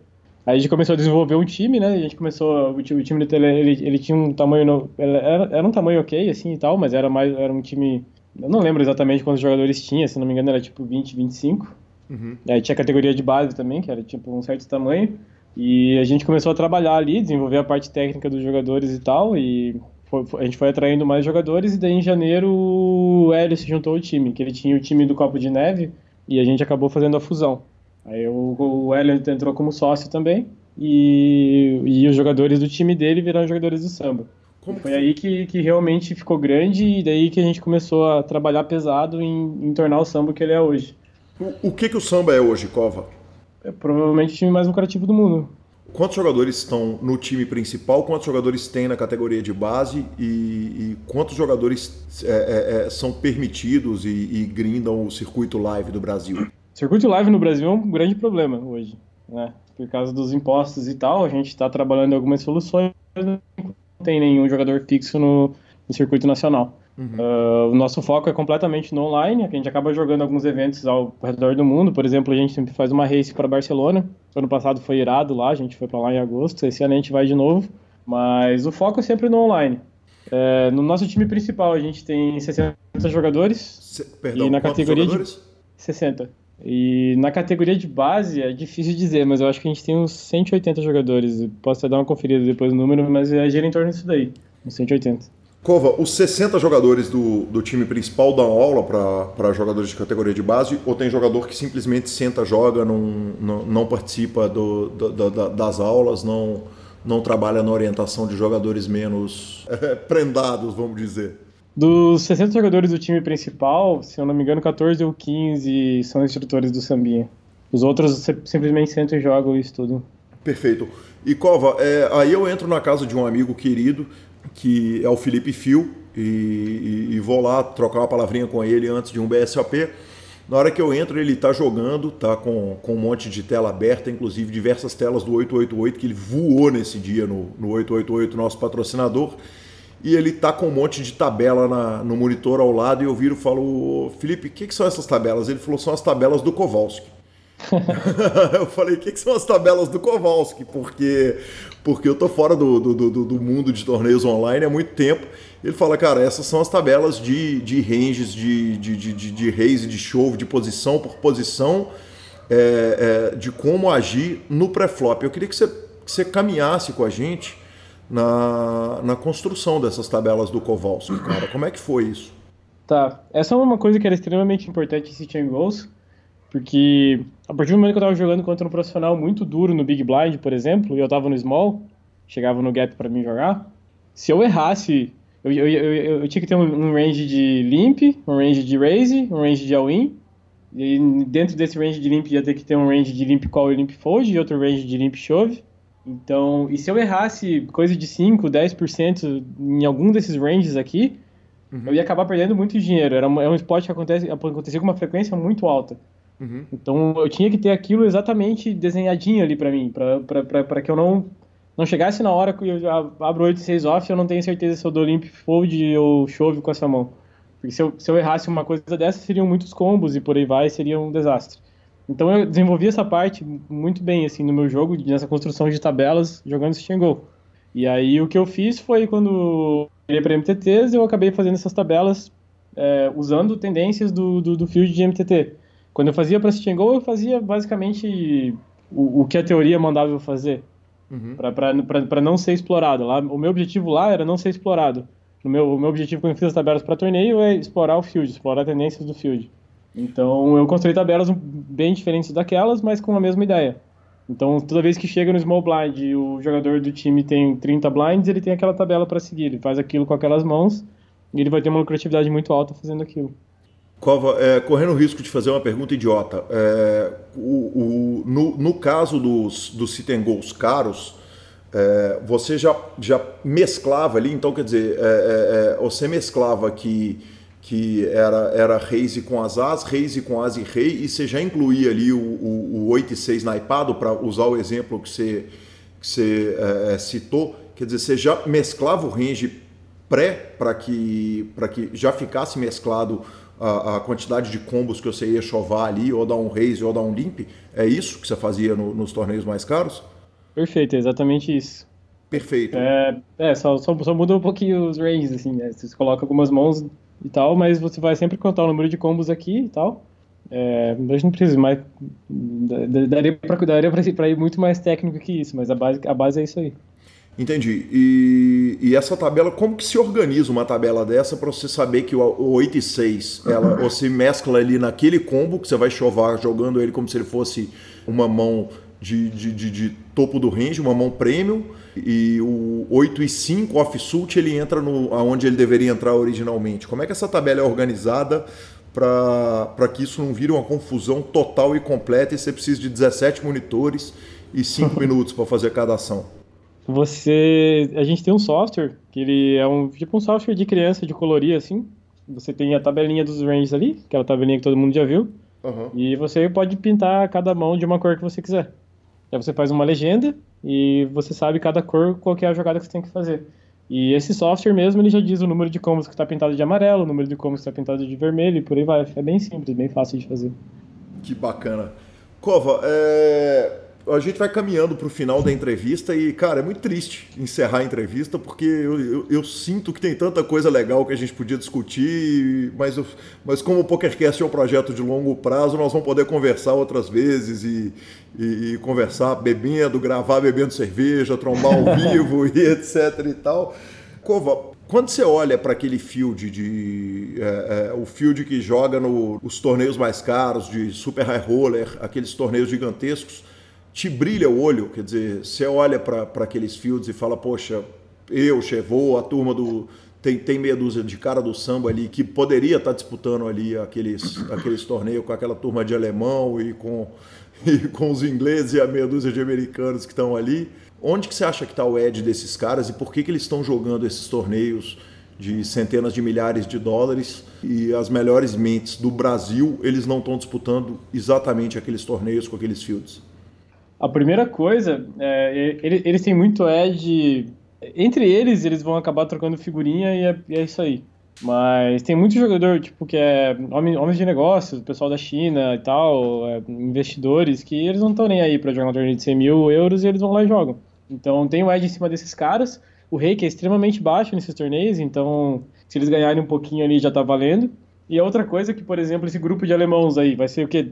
Aí a gente começou a desenvolver um time, né? A gente começou. O time do Tele, ele, ele tinha um tamanho. Era, era um tamanho ok, assim e tal, mas era mais. Era um time. Eu não lembro exatamente quantos jogadores tinha, se não me engano era tipo 20, 25. Uhum. Aí tinha categoria de base também, que era tipo um certo tamanho. E a gente começou a trabalhar ali, desenvolver a parte técnica dos jogadores e tal. E foi, a gente foi atraindo mais jogadores. E daí em janeiro o Hélio se juntou ao time, que ele tinha o time do Copo de Neve. E a gente acabou fazendo a fusão. Aí o, o Elliot entrou como sócio também e, e os jogadores do time dele viraram jogadores do samba. Como foi aí que, que realmente ficou grande e daí que a gente começou a trabalhar pesado em, em tornar o samba o que ele é hoje. O, o que, que o samba é hoje, Cova? É provavelmente o time mais lucrativo do mundo. Quantos jogadores estão no time principal? Quantos jogadores tem na categoria de base? E, e quantos jogadores é, é, é são permitidos e, e grindam o circuito live do Brasil? Circuito live no Brasil é um grande problema hoje, né? Por causa dos impostos e tal, a gente está trabalhando em algumas soluções, não tem nenhum jogador fixo no, no circuito nacional. Uhum. Uh, o nosso foco é completamente no online, a gente acaba jogando alguns eventos ao redor do mundo. Por exemplo, a gente sempre faz uma race para Barcelona. Ano passado foi irado lá, a gente foi para lá em agosto. Esse ano a gente vai de novo. Mas o foco é sempre no online. Uh, no nosso time principal a gente tem 60 jogadores. Se, perdão, e na categoria jogadores? de 60. E na categoria de base é difícil dizer, mas eu acho que a gente tem uns 180 jogadores. Posso até dar uma conferida depois no número, mas é gira em torno disso daí, uns 180. Cova, os 60 jogadores do, do time principal dão aula para jogadores de categoria de base ou tem jogador que simplesmente senta, joga, não, não, não participa do, do, das aulas, não, não trabalha na orientação de jogadores menos é, [LAUGHS] prendados, vamos dizer? Dos 60 jogadores do time principal, se eu não me engano, 14 ou 15 são instrutores do Sambinha. Os outros simplesmente sentam e jogam e estudam. Perfeito. E Cova, é, aí eu entro na casa de um amigo querido, que é o Felipe Fio, e, e, e, vou lá trocar uma palavrinha com ele antes de um BSOP. Na hora que eu entro, ele está jogando, tá com, com um monte de tela aberta, inclusive diversas telas do 888, que ele voou nesse dia no, no 888, nosso patrocinador e ele tá com um monte de tabela na, no monitor ao lado e eu viro e falo, Felipe, o que, que, são essas tabelas? Ele falou, são as tabelas do Kowalski. [LAUGHS] [LAUGHS] eu falei, o que, que, são as tabelas do Kowalski? Porque, porque eu tô fora do, do, do, do, mundo de torneios online há muito tempo. Ele fala, cara, essas são as tabelas de, de ranges, de, de, de, de, de raise, de chove, de posição por posição, é, é, de como agir no pré-flop. Eu queria que você, que você caminhasse com a gente na, na construção dessas tabelas do Kowalski, cara. Como é que foi isso? Tá, essa é uma coisa que era extremamente importante em City Goals, porque a partir do momento que eu tava jogando contra um profissional muito duro no Big Blind, por exemplo, e eu tava no Small, chegava no gap para mim jogar, se eu errasse, eu, eu, eu, eu, tinha que ter um, range de limp, um range de raise, um range de all-in, e dentro desse range de limp ia ter que ter um range de limp call e limp fold, e outro range de limp shove, então, e se eu errasse coisa de 5, 10% em algum desses ranges aqui, uhum. eu ia acabar perdendo muito dinheiro. Era um, é um esporte que acontece, acontecia com uma frequência muito alta. Uhum. Então, eu tinha que ter aquilo exatamente desenhadinho ali para mim, para que eu não não chegasse na hora que eu abro 8 e 6 off, eu não tenho certeza se eu dou limp fold ou chove com essa mão. Porque se eu, se eu errasse uma coisa dessa, seriam muitos combos e por aí vai, seria um desastre. Então eu desenvolvi essa parte muito bem assim no meu jogo, nessa construção de tabelas, jogando Steam Go. E aí o que eu fiz foi quando eu para MTTs, eu acabei fazendo essas tabelas é, usando tendências do, do, do, field de MTT. Quando eu fazia para Steam Go, eu fazia basicamente o, o que a teoria mandava eu fazer. Uhum. para não ser explorado. Lá, o meu objetivo lá era não ser explorado. O meu, o meu objetivo quando eu fiz as tabelas para torneio é explorar o field, explorar tendências do field. Então eu construí tabelas bem diferentes daquelas, mas com a mesma ideia. Então toda vez que chega no small blind e o jogador do time tem 30 blinds, ele tem aquela tabela para seguir, ele faz aquilo com aquelas mãos e ele vai ter uma lucratividade muito alta fazendo aquilo. Cova, é, correndo o risco de fazer uma pergunta idiota, é, o, o, no, no, caso dos, dos sit and goals caros, é, você já, já mesclava ali, então quer dizer, é, é, é, você mesclava que que era, era raise com as as, raise com as e rei, e você já incluía ali o, o, o 8 e 6 naipado, para usar o exemplo que você, que você é, citou, quer dizer, você já mesclava o range pré para que, que já ficasse mesclado a, a, quantidade de combos que você ia chovar ali, ou dar um raise ou dar um limp, é isso que você fazia no, nos torneios mais caros? Perfeito, é exatamente isso. Perfeito. É, é só, só, só muda um pouquinho os ranges, assim, né? Você coloca algumas mãos e tal, mas você vai sempre contar o número de combos aqui e tal. É, mas não precisa mais. Daria para daria pra ir muito mais técnico que isso, mas a base, a base é isso aí. Entendi. E, e essa tabela, como que se organiza uma tabela dessa para você saber que o, o 8 e 6, ela, [CLEARS THROAT] você mescla ali naquele combo que você vai chovar jogando ele como se ele fosse uma mão de, de, de, de topo do range, uma mão premium, e o 8 e 5 off-suit ele entra no, aonde ele deveria entrar originalmente. Como é que essa tabela é organizada para que isso não vire uma confusão total e completa e você precisa de 17 monitores e 5 [LAUGHS] minutos para fazer cada ação? Você, a gente tem um software que ele é um tipo um software de criança de colorir assim. Você tem a tabelinha dos ranges ali, aquela tabelinha que todo mundo já viu. Uhum. E você pode pintar cada mão de uma cor que você quiser. Aí você faz uma legenda e você sabe cada cor qual é a jogada que você tem que fazer. E esse software mesmo, ele já diz o número de combos que está pintado de amarelo, o número de combos que está pintado de vermelho e por aí vai. É bem simples, bem fácil de fazer. Que bacana. Cova, é a gente vai caminhando para o final da entrevista e, cara, é muito triste encerrar a entrevista porque eu, eu, eu, sinto que tem tanta coisa legal que a gente podia discutir, mas, eu, mas como o PokerCast é um projeto de longo prazo, nós vamos poder conversar outras vezes e, e, e conversar bebendo, gravar bebendo cerveja, trombar ao [LAUGHS] vivo e etc e tal. Cova, quando você olha para aquele field de é, é, o field que joga nos torneios mais caros de super high roller, aqueles torneios gigantescos, te brilha o olho? Quer dizer, você olha para aqueles fields e fala, poxa, eu, Chevô, a turma do. Tem, tem meia dúzia de cara do samba ali que poderia estar tá disputando ali aqueles, aqueles torneios com aquela turma de alemão e com, [LAUGHS] e com os ingleses e a meia dúzia de americanos que estão ali. Onde que você acha que está o edge desses caras e por que, que eles estão jogando esses torneios de centenas de milhares de dólares e as melhores mentes do Brasil, eles não estão disputando exatamente aqueles torneios com aqueles fields? A primeira coisa, é, eles têm muito edge. Entre eles, eles vão acabar trocando figurinha e é, e é isso aí. Mas tem muito jogador, tipo, que é homens de negócios, pessoal da China e tal, é, investidores, que eles não estão nem aí para jogar um torneio de 100 mil euros e eles vão lá e jogam. Então tem o edge em cima desses caras. O rake é extremamente baixo nesses torneios, então se eles ganharem um pouquinho ali já tá valendo. E a outra coisa é que, por exemplo, esse grupo de alemãos aí vai ser o quê?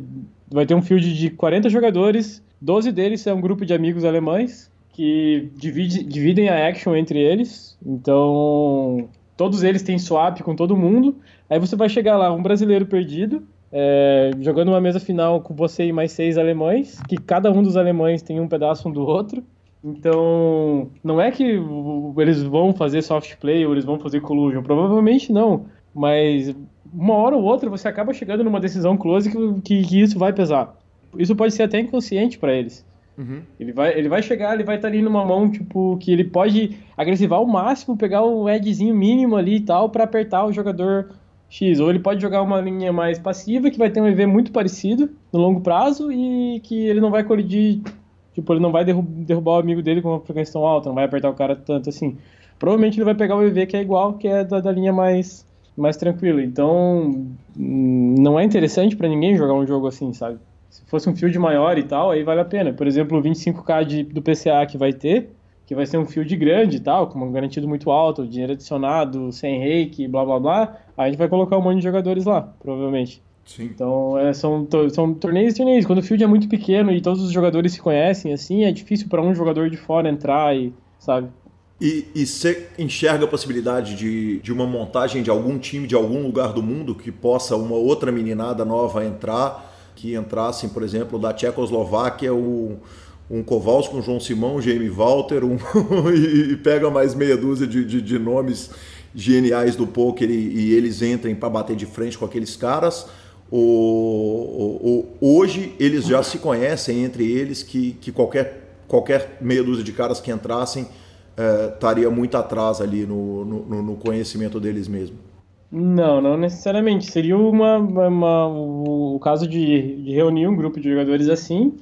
Vai ter um field de 40 jogadores, 12 deles são um grupo de amigos alemães que divide, dividem a action entre eles. Então, todos eles têm swap com todo mundo. Aí você vai chegar lá, um brasileiro perdido, é, jogando uma mesa final com você e mais seis alemães, que cada um dos alemães tem um pedaço um do outro. Então, não é que eles vão fazer soft play ou eles vão fazer collusion, provavelmente não, mas uma hora ou outra você acaba chegando numa decisão close que, que, que isso vai pesar. Isso pode ser até inconsciente para eles. Uhum. Ele, vai, ele vai chegar, ele vai estar tá ali numa mão, tipo, que ele pode agressivar ao máximo, pegar um edgezinho mínimo ali e tal, para apertar o jogador X. Ou ele pode jogar uma linha mais passiva, que vai ter um EV muito parecido no longo prazo e que ele não vai colidir Tipo, ele não vai derrubar o amigo dele com uma frequência tão alta, não vai apertar o cara tanto assim. Provavelmente ele vai pegar o EV que é igual, que é da, da linha mais, mais tranquila. Então, hum, não é interessante para ninguém jogar um jogo assim, sabe? Se fosse um field maior e tal, aí vale a pena. Por exemplo, o 25k de, do PCA que vai ter, que vai ser um field grande e tal, com um garantido muito alto, dinheiro adicionado, sem reiki, blá blá blá, aí a gente vai colocar um monte de jogadores lá, provavelmente. Sim. Então, é, são, são torneios e torneios. Quando o field é muito pequeno e todos os jogadores se conhecem, assim, é difícil para um jogador de fora entrar e, sabe? E, e você enxerga a possibilidade de, de uma montagem de algum time de algum lugar do mundo que possa uma outra meninada nova entrar, que entrassem, por exemplo, da Tchecoslováquia, o, um Kowalski, um João Simão, um Jamie Walter, um, [LAUGHS] e pega mais meia dúzia de, de, de nomes geniais do poker e, e eles entrem para bater de frente com aqueles caras o, o, o, hoje eles já se conhecem entre eles que, que qualquer, qualquer meia dúzia de caras que entrassem é, estaria muito atrás ali no, no, no, conhecimento deles mesmo. Não, não necessariamente. Seria uma, uma o caso de, de, reunir um grupo de jogadores assim.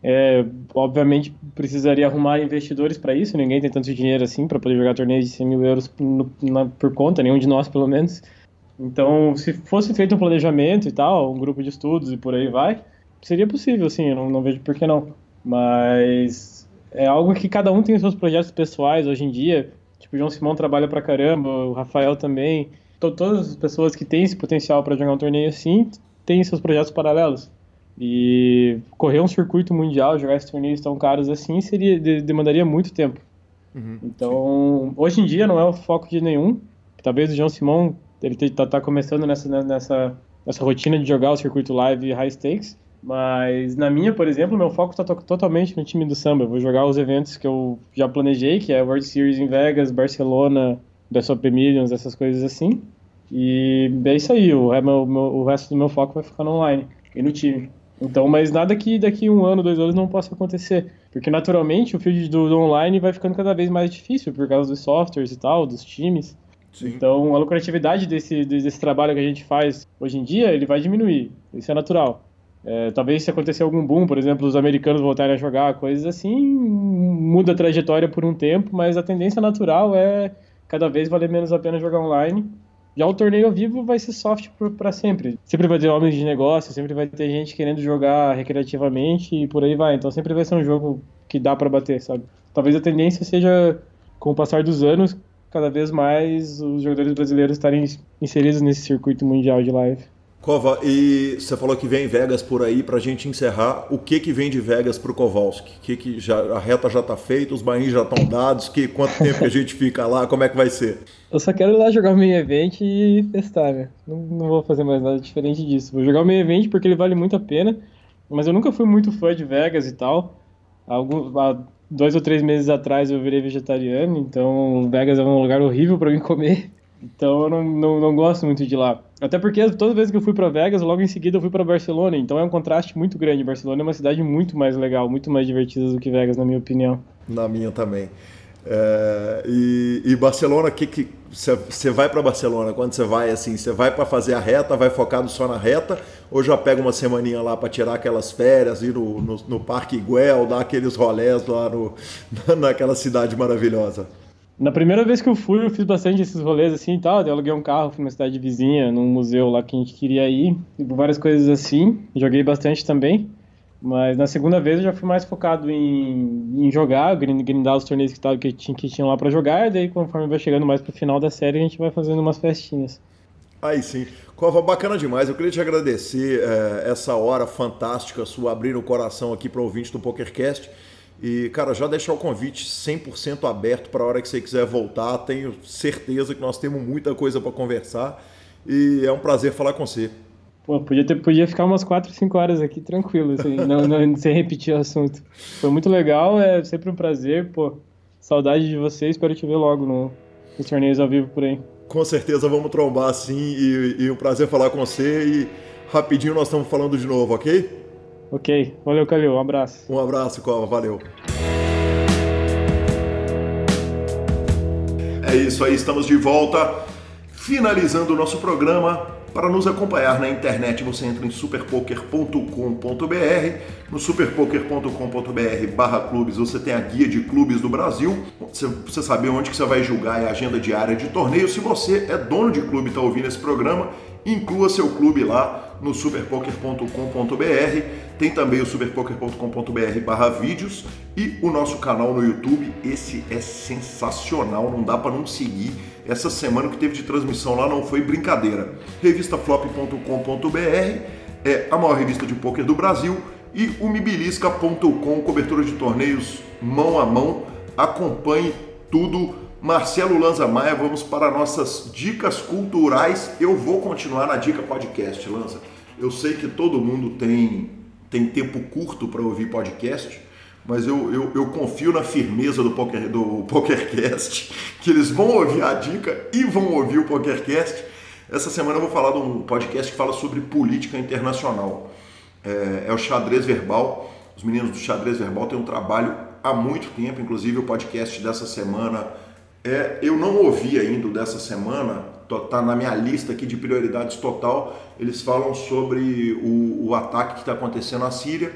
É, obviamente precisaria arrumar investidores para isso. Ninguém tem tanto dinheiro assim para poder jogar torneios de 100 mil euros por, na, por conta, nenhum de nós pelo menos. Então, se fosse feito um planejamento e tal, um grupo de estudos e por aí vai, seria possível, sim, eu não, não vejo por que não. Mas é algo que cada um tem seus projetos pessoais hoje em dia. Tipo, o João Simão trabalha pra caramba, o Rafael também. Todas as pessoas que têm esse potencial para jogar um torneio assim têm seus projetos paralelos. E correr um circuito mundial, jogar esses torneios tão caros assim, seria demandaria muito tempo. Uhum, então, sim. hoje em dia não é o foco de nenhum. Talvez o João Simão ele tá, tá começando nessa, né, nessa, nessa rotina de jogar o circuito live high stakes. Mas na minha, por exemplo, meu foco está totalmente no time do samba. Eu vou jogar os eventos que eu já planejei, que é World Series em Vegas, Barcelona, BSOP Millions, essas coisas assim. E é isso aí, o, meu, o resto do meu foco vai ficar no online e no time. Então, mas nada que daqui um ano, dois anos não possa acontecer. Porque naturalmente o field do, do online vai ficando cada vez mais difícil por causa dos softwares e tal, dos times. Sim. Então, a lucratividade desse, desse trabalho que a gente faz hoje em dia, ele vai diminuir. Isso é natural. É, talvez se acontecer algum boom, por exemplo, os americanos voltarem a jogar, coisas assim, muda a trajetória por um tempo, mas a tendência natural é cada vez valer menos a pena jogar online. Já o torneio ao vivo vai ser soft para sempre. Sempre vai ter homens de negócio, sempre vai ter gente querendo jogar recreativamente e por aí vai. Então sempre vai ser um jogo que dá para bater, sabe? Talvez a tendência seja, com o passar dos anos, cada vez mais os jogadores brasileiros estarem inseridos nesse circuito mundial de live. Kova, e você falou que vem Vegas por aí, para a gente encerrar, o que que vem de Vegas para o Kowalski? Que que já, a reta já está feita, os bainhos já estão dados, que, quanto tempo que a gente fica lá, como é que vai ser? Eu só quero ir lá jogar o main event e testar, né? Não, não vou fazer mais nada diferente disso. Vou jogar o main event porque ele vale muito a pena, mas eu nunca fui muito fã de Vegas e tal. algum, há dois ou três meses atrás eu virei vegetariano, então Vegas é um lugar horrível para mim comer. Então eu não, não, não, gosto muito de lá. Até porque toda vez que eu fui para Vegas, logo em seguida eu fui para Barcelona. Então é um contraste muito grande. Barcelona é uma cidade muito mais legal, muito mais divertida do que Vegas, na minha opinião. Na minha também. É, e, e, Barcelona, que que você vai para Barcelona quando você vai assim, você vai para fazer a reta, vai focado só na reta, ou já pega uma semaninha lá para tirar aquelas férias, ir no, no, no Parque Iguel, dar aqueles rolés lá no, [LAUGHS] naquela cidade maravilhosa? Na primeira vez que eu fui, eu fiz bastante esses rolês assim e tal. Eu aluguei um carro, fui numa cidade vizinha, num museu lá que a gente queria ir, várias coisas assim. Joguei bastante também. Mas na segunda vez eu já fui mais focado em, em jogar, grindar os torneios que, tava, que, tinha, que tinham lá para jogar, e daí conforme vai chegando mais pro final da série, a gente vai fazendo umas festinhas. Aí sim. Cova, bacana demais. Eu queria te agradecer é, essa hora fantástica sua, abrir o coração aqui para ouvinte do PokerCast. E, cara, já deixar o convite 100% aberto para a hora que você quiser voltar. Tenho certeza que nós temos muita coisa para conversar. E é um prazer falar com você. Pô, podia, ter, podia ficar umas 4, 5 horas aqui tranquilo, assim, não, não, [LAUGHS] sem repetir o assunto. Foi muito legal, é sempre um prazer, pô. Saudade de você, espero te ver logo no, nos torneios ao vivo por aí. Com certeza vamos trombar sim e, e um prazer falar com você e rapidinho nós estamos falando de novo, ok? Ok, valeu Calil, um abraço. Um abraço, Cova, valeu. É isso aí, estamos de volta, finalizando o nosso programa para nos acompanhar na internet, você entra em superpoker.com.br. No superpoker.com.br barra clubes, você tem a guia de clubes do Brasil. Você, sabe onde que você vai julgar a agenda diária de torneio. Se você é dono de clube e está ouvindo esse programa, inclua seu clube lá no superpoker.com.br. Tem também o superpoker.com.br barra vídeos e o nosso canal no YouTube. Esse é sensacional, não dá para não seguir essa semana que teve de transmissão lá não foi brincadeira. Revistaflop.com.br é a maior revista de pôquer do Brasil e o mibilisca.com, cobertura de torneios mão a mão. Acompanhe tudo. Marcelo Lanza Maia, vamos para nossas dicas culturais. Eu vou continuar na dica podcast, Lanza. Eu sei que todo mundo tem, tem tempo curto para ouvir podcast mas eu, eu, eu, confio na firmeza do, poker, do PokerCast, que eles vão ouvir a dica e vão ouvir o PokerCast. Essa semana eu vou falar de um podcast que fala sobre política internacional. É, é o Xadrez Verbal. Os meninos do Xadrez Verbal têm um trabalho há muito tempo, inclusive o podcast dessa semana. É, eu não ouvi ainda dessa semana, está na minha lista aqui de prioridades total. Eles falam sobre o, o ataque que está acontecendo na Síria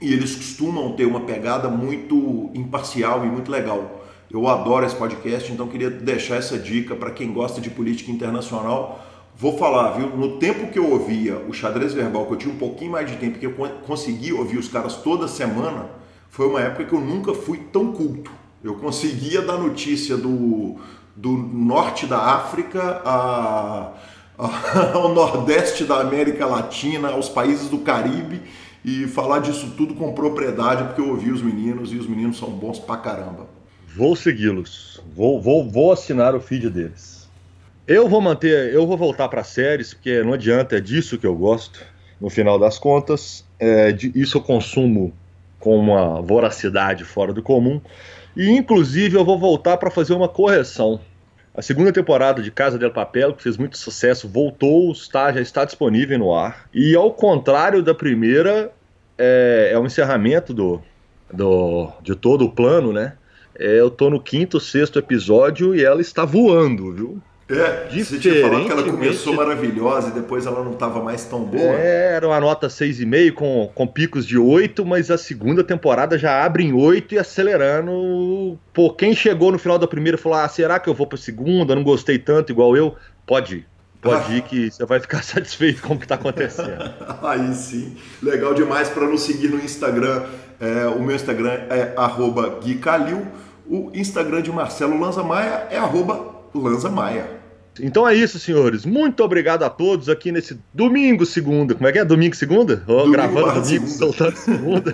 e eles costumam ter uma pegada muito imparcial e muito legal. Eu adoro esse podcast, então queria deixar essa dica para quem gosta de política internacional. Vou falar, viu? No tempo que eu ouvia o xadrez verbal, que eu tinha um pouquinho mais de tempo, que eu conseguia ouvir os caras toda semana, foi uma época que eu nunca fui tão culto. Eu conseguia dar notícia do, do norte da África a, a, [LAUGHS] ao nordeste da América Latina, aos países do Caribe e falar disso tudo com propriedade, porque eu ouvi os meninos e os meninos são bons pra caramba. Vou segui-los. Vou, vou, vou assinar o feed deles. Eu vou manter, eu vou voltar para séries, porque não adianta, é disso que eu gosto, no final das contas. É, de, isso eu consumo com uma voracidade fora do comum. E inclusive eu vou voltar para fazer uma correção. A segunda temporada de Casa del Papel, que fez muito sucesso, voltou, está, já está disponível no ar. E ao contrário da primeira, é, é um encerramento do, do, de todo o plano, né? É, eu tô no quinto, sexto episódio e ela está voando, viu? É, você tinha falado que ela começou maravilhosa e depois ela não estava mais tão boa. É, era uma nota 6,5 com, com picos de 8, mas a segunda temporada já abre em 8 e acelerando. Pô, quem chegou no final da primeira falou: ah, será que eu vou pra segunda? Não gostei tanto igual eu? Pode ir. Pode [LAUGHS] ir que você vai ficar [LAUGHS] satisfeito com o que está acontecendo. [LAUGHS] Aí sim, legal demais para nos seguir no Instagram. É, o meu Instagram é @guicalil. O Instagram de Marcelo Lanza Maia é Lanza Maia. Então é isso, senhores. Muito obrigado a todos aqui nesse domingo, segunda. Como é que é? Domingo, segunda? Oh, domingo, gravando domingo, segunda. soltando [LAUGHS] segunda.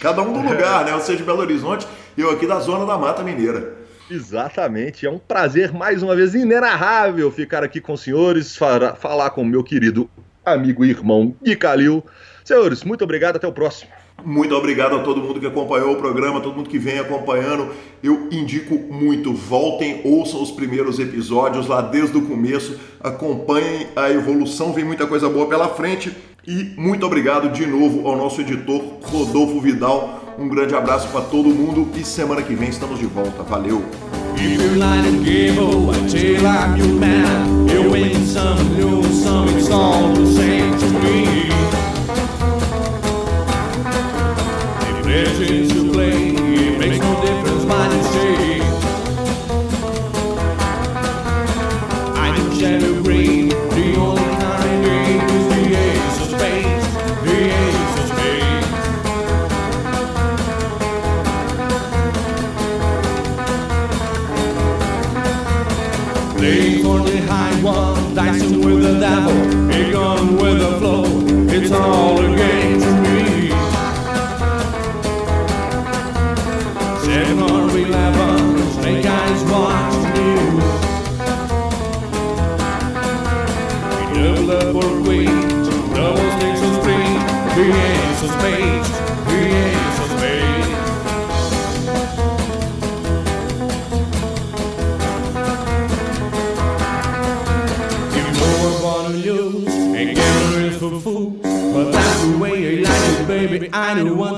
Cada um do lugar, né? Você de Belo Horizonte e eu aqui da zona da Mata Mineira. Exatamente. É um prazer, mais uma vez, inenarrável ficar aqui com os senhores, falar com o meu querido amigo e irmão Gui Calil. Senhores, muito obrigado. Até o próximo. Muito obrigado a todo mundo que acompanhou o programa, todo mundo que vem acompanhando. Eu indico muito, voltem, ouçam os primeiros episódios lá desde o começo, acompanhem a evolução, vem muita coisa boa pela frente. E muito obrigado de novo ao nosso editor Rodolfo Vidal. Um grande abraço para todo mundo e semana que vem estamos de volta. Valeu! É Jesus. man one.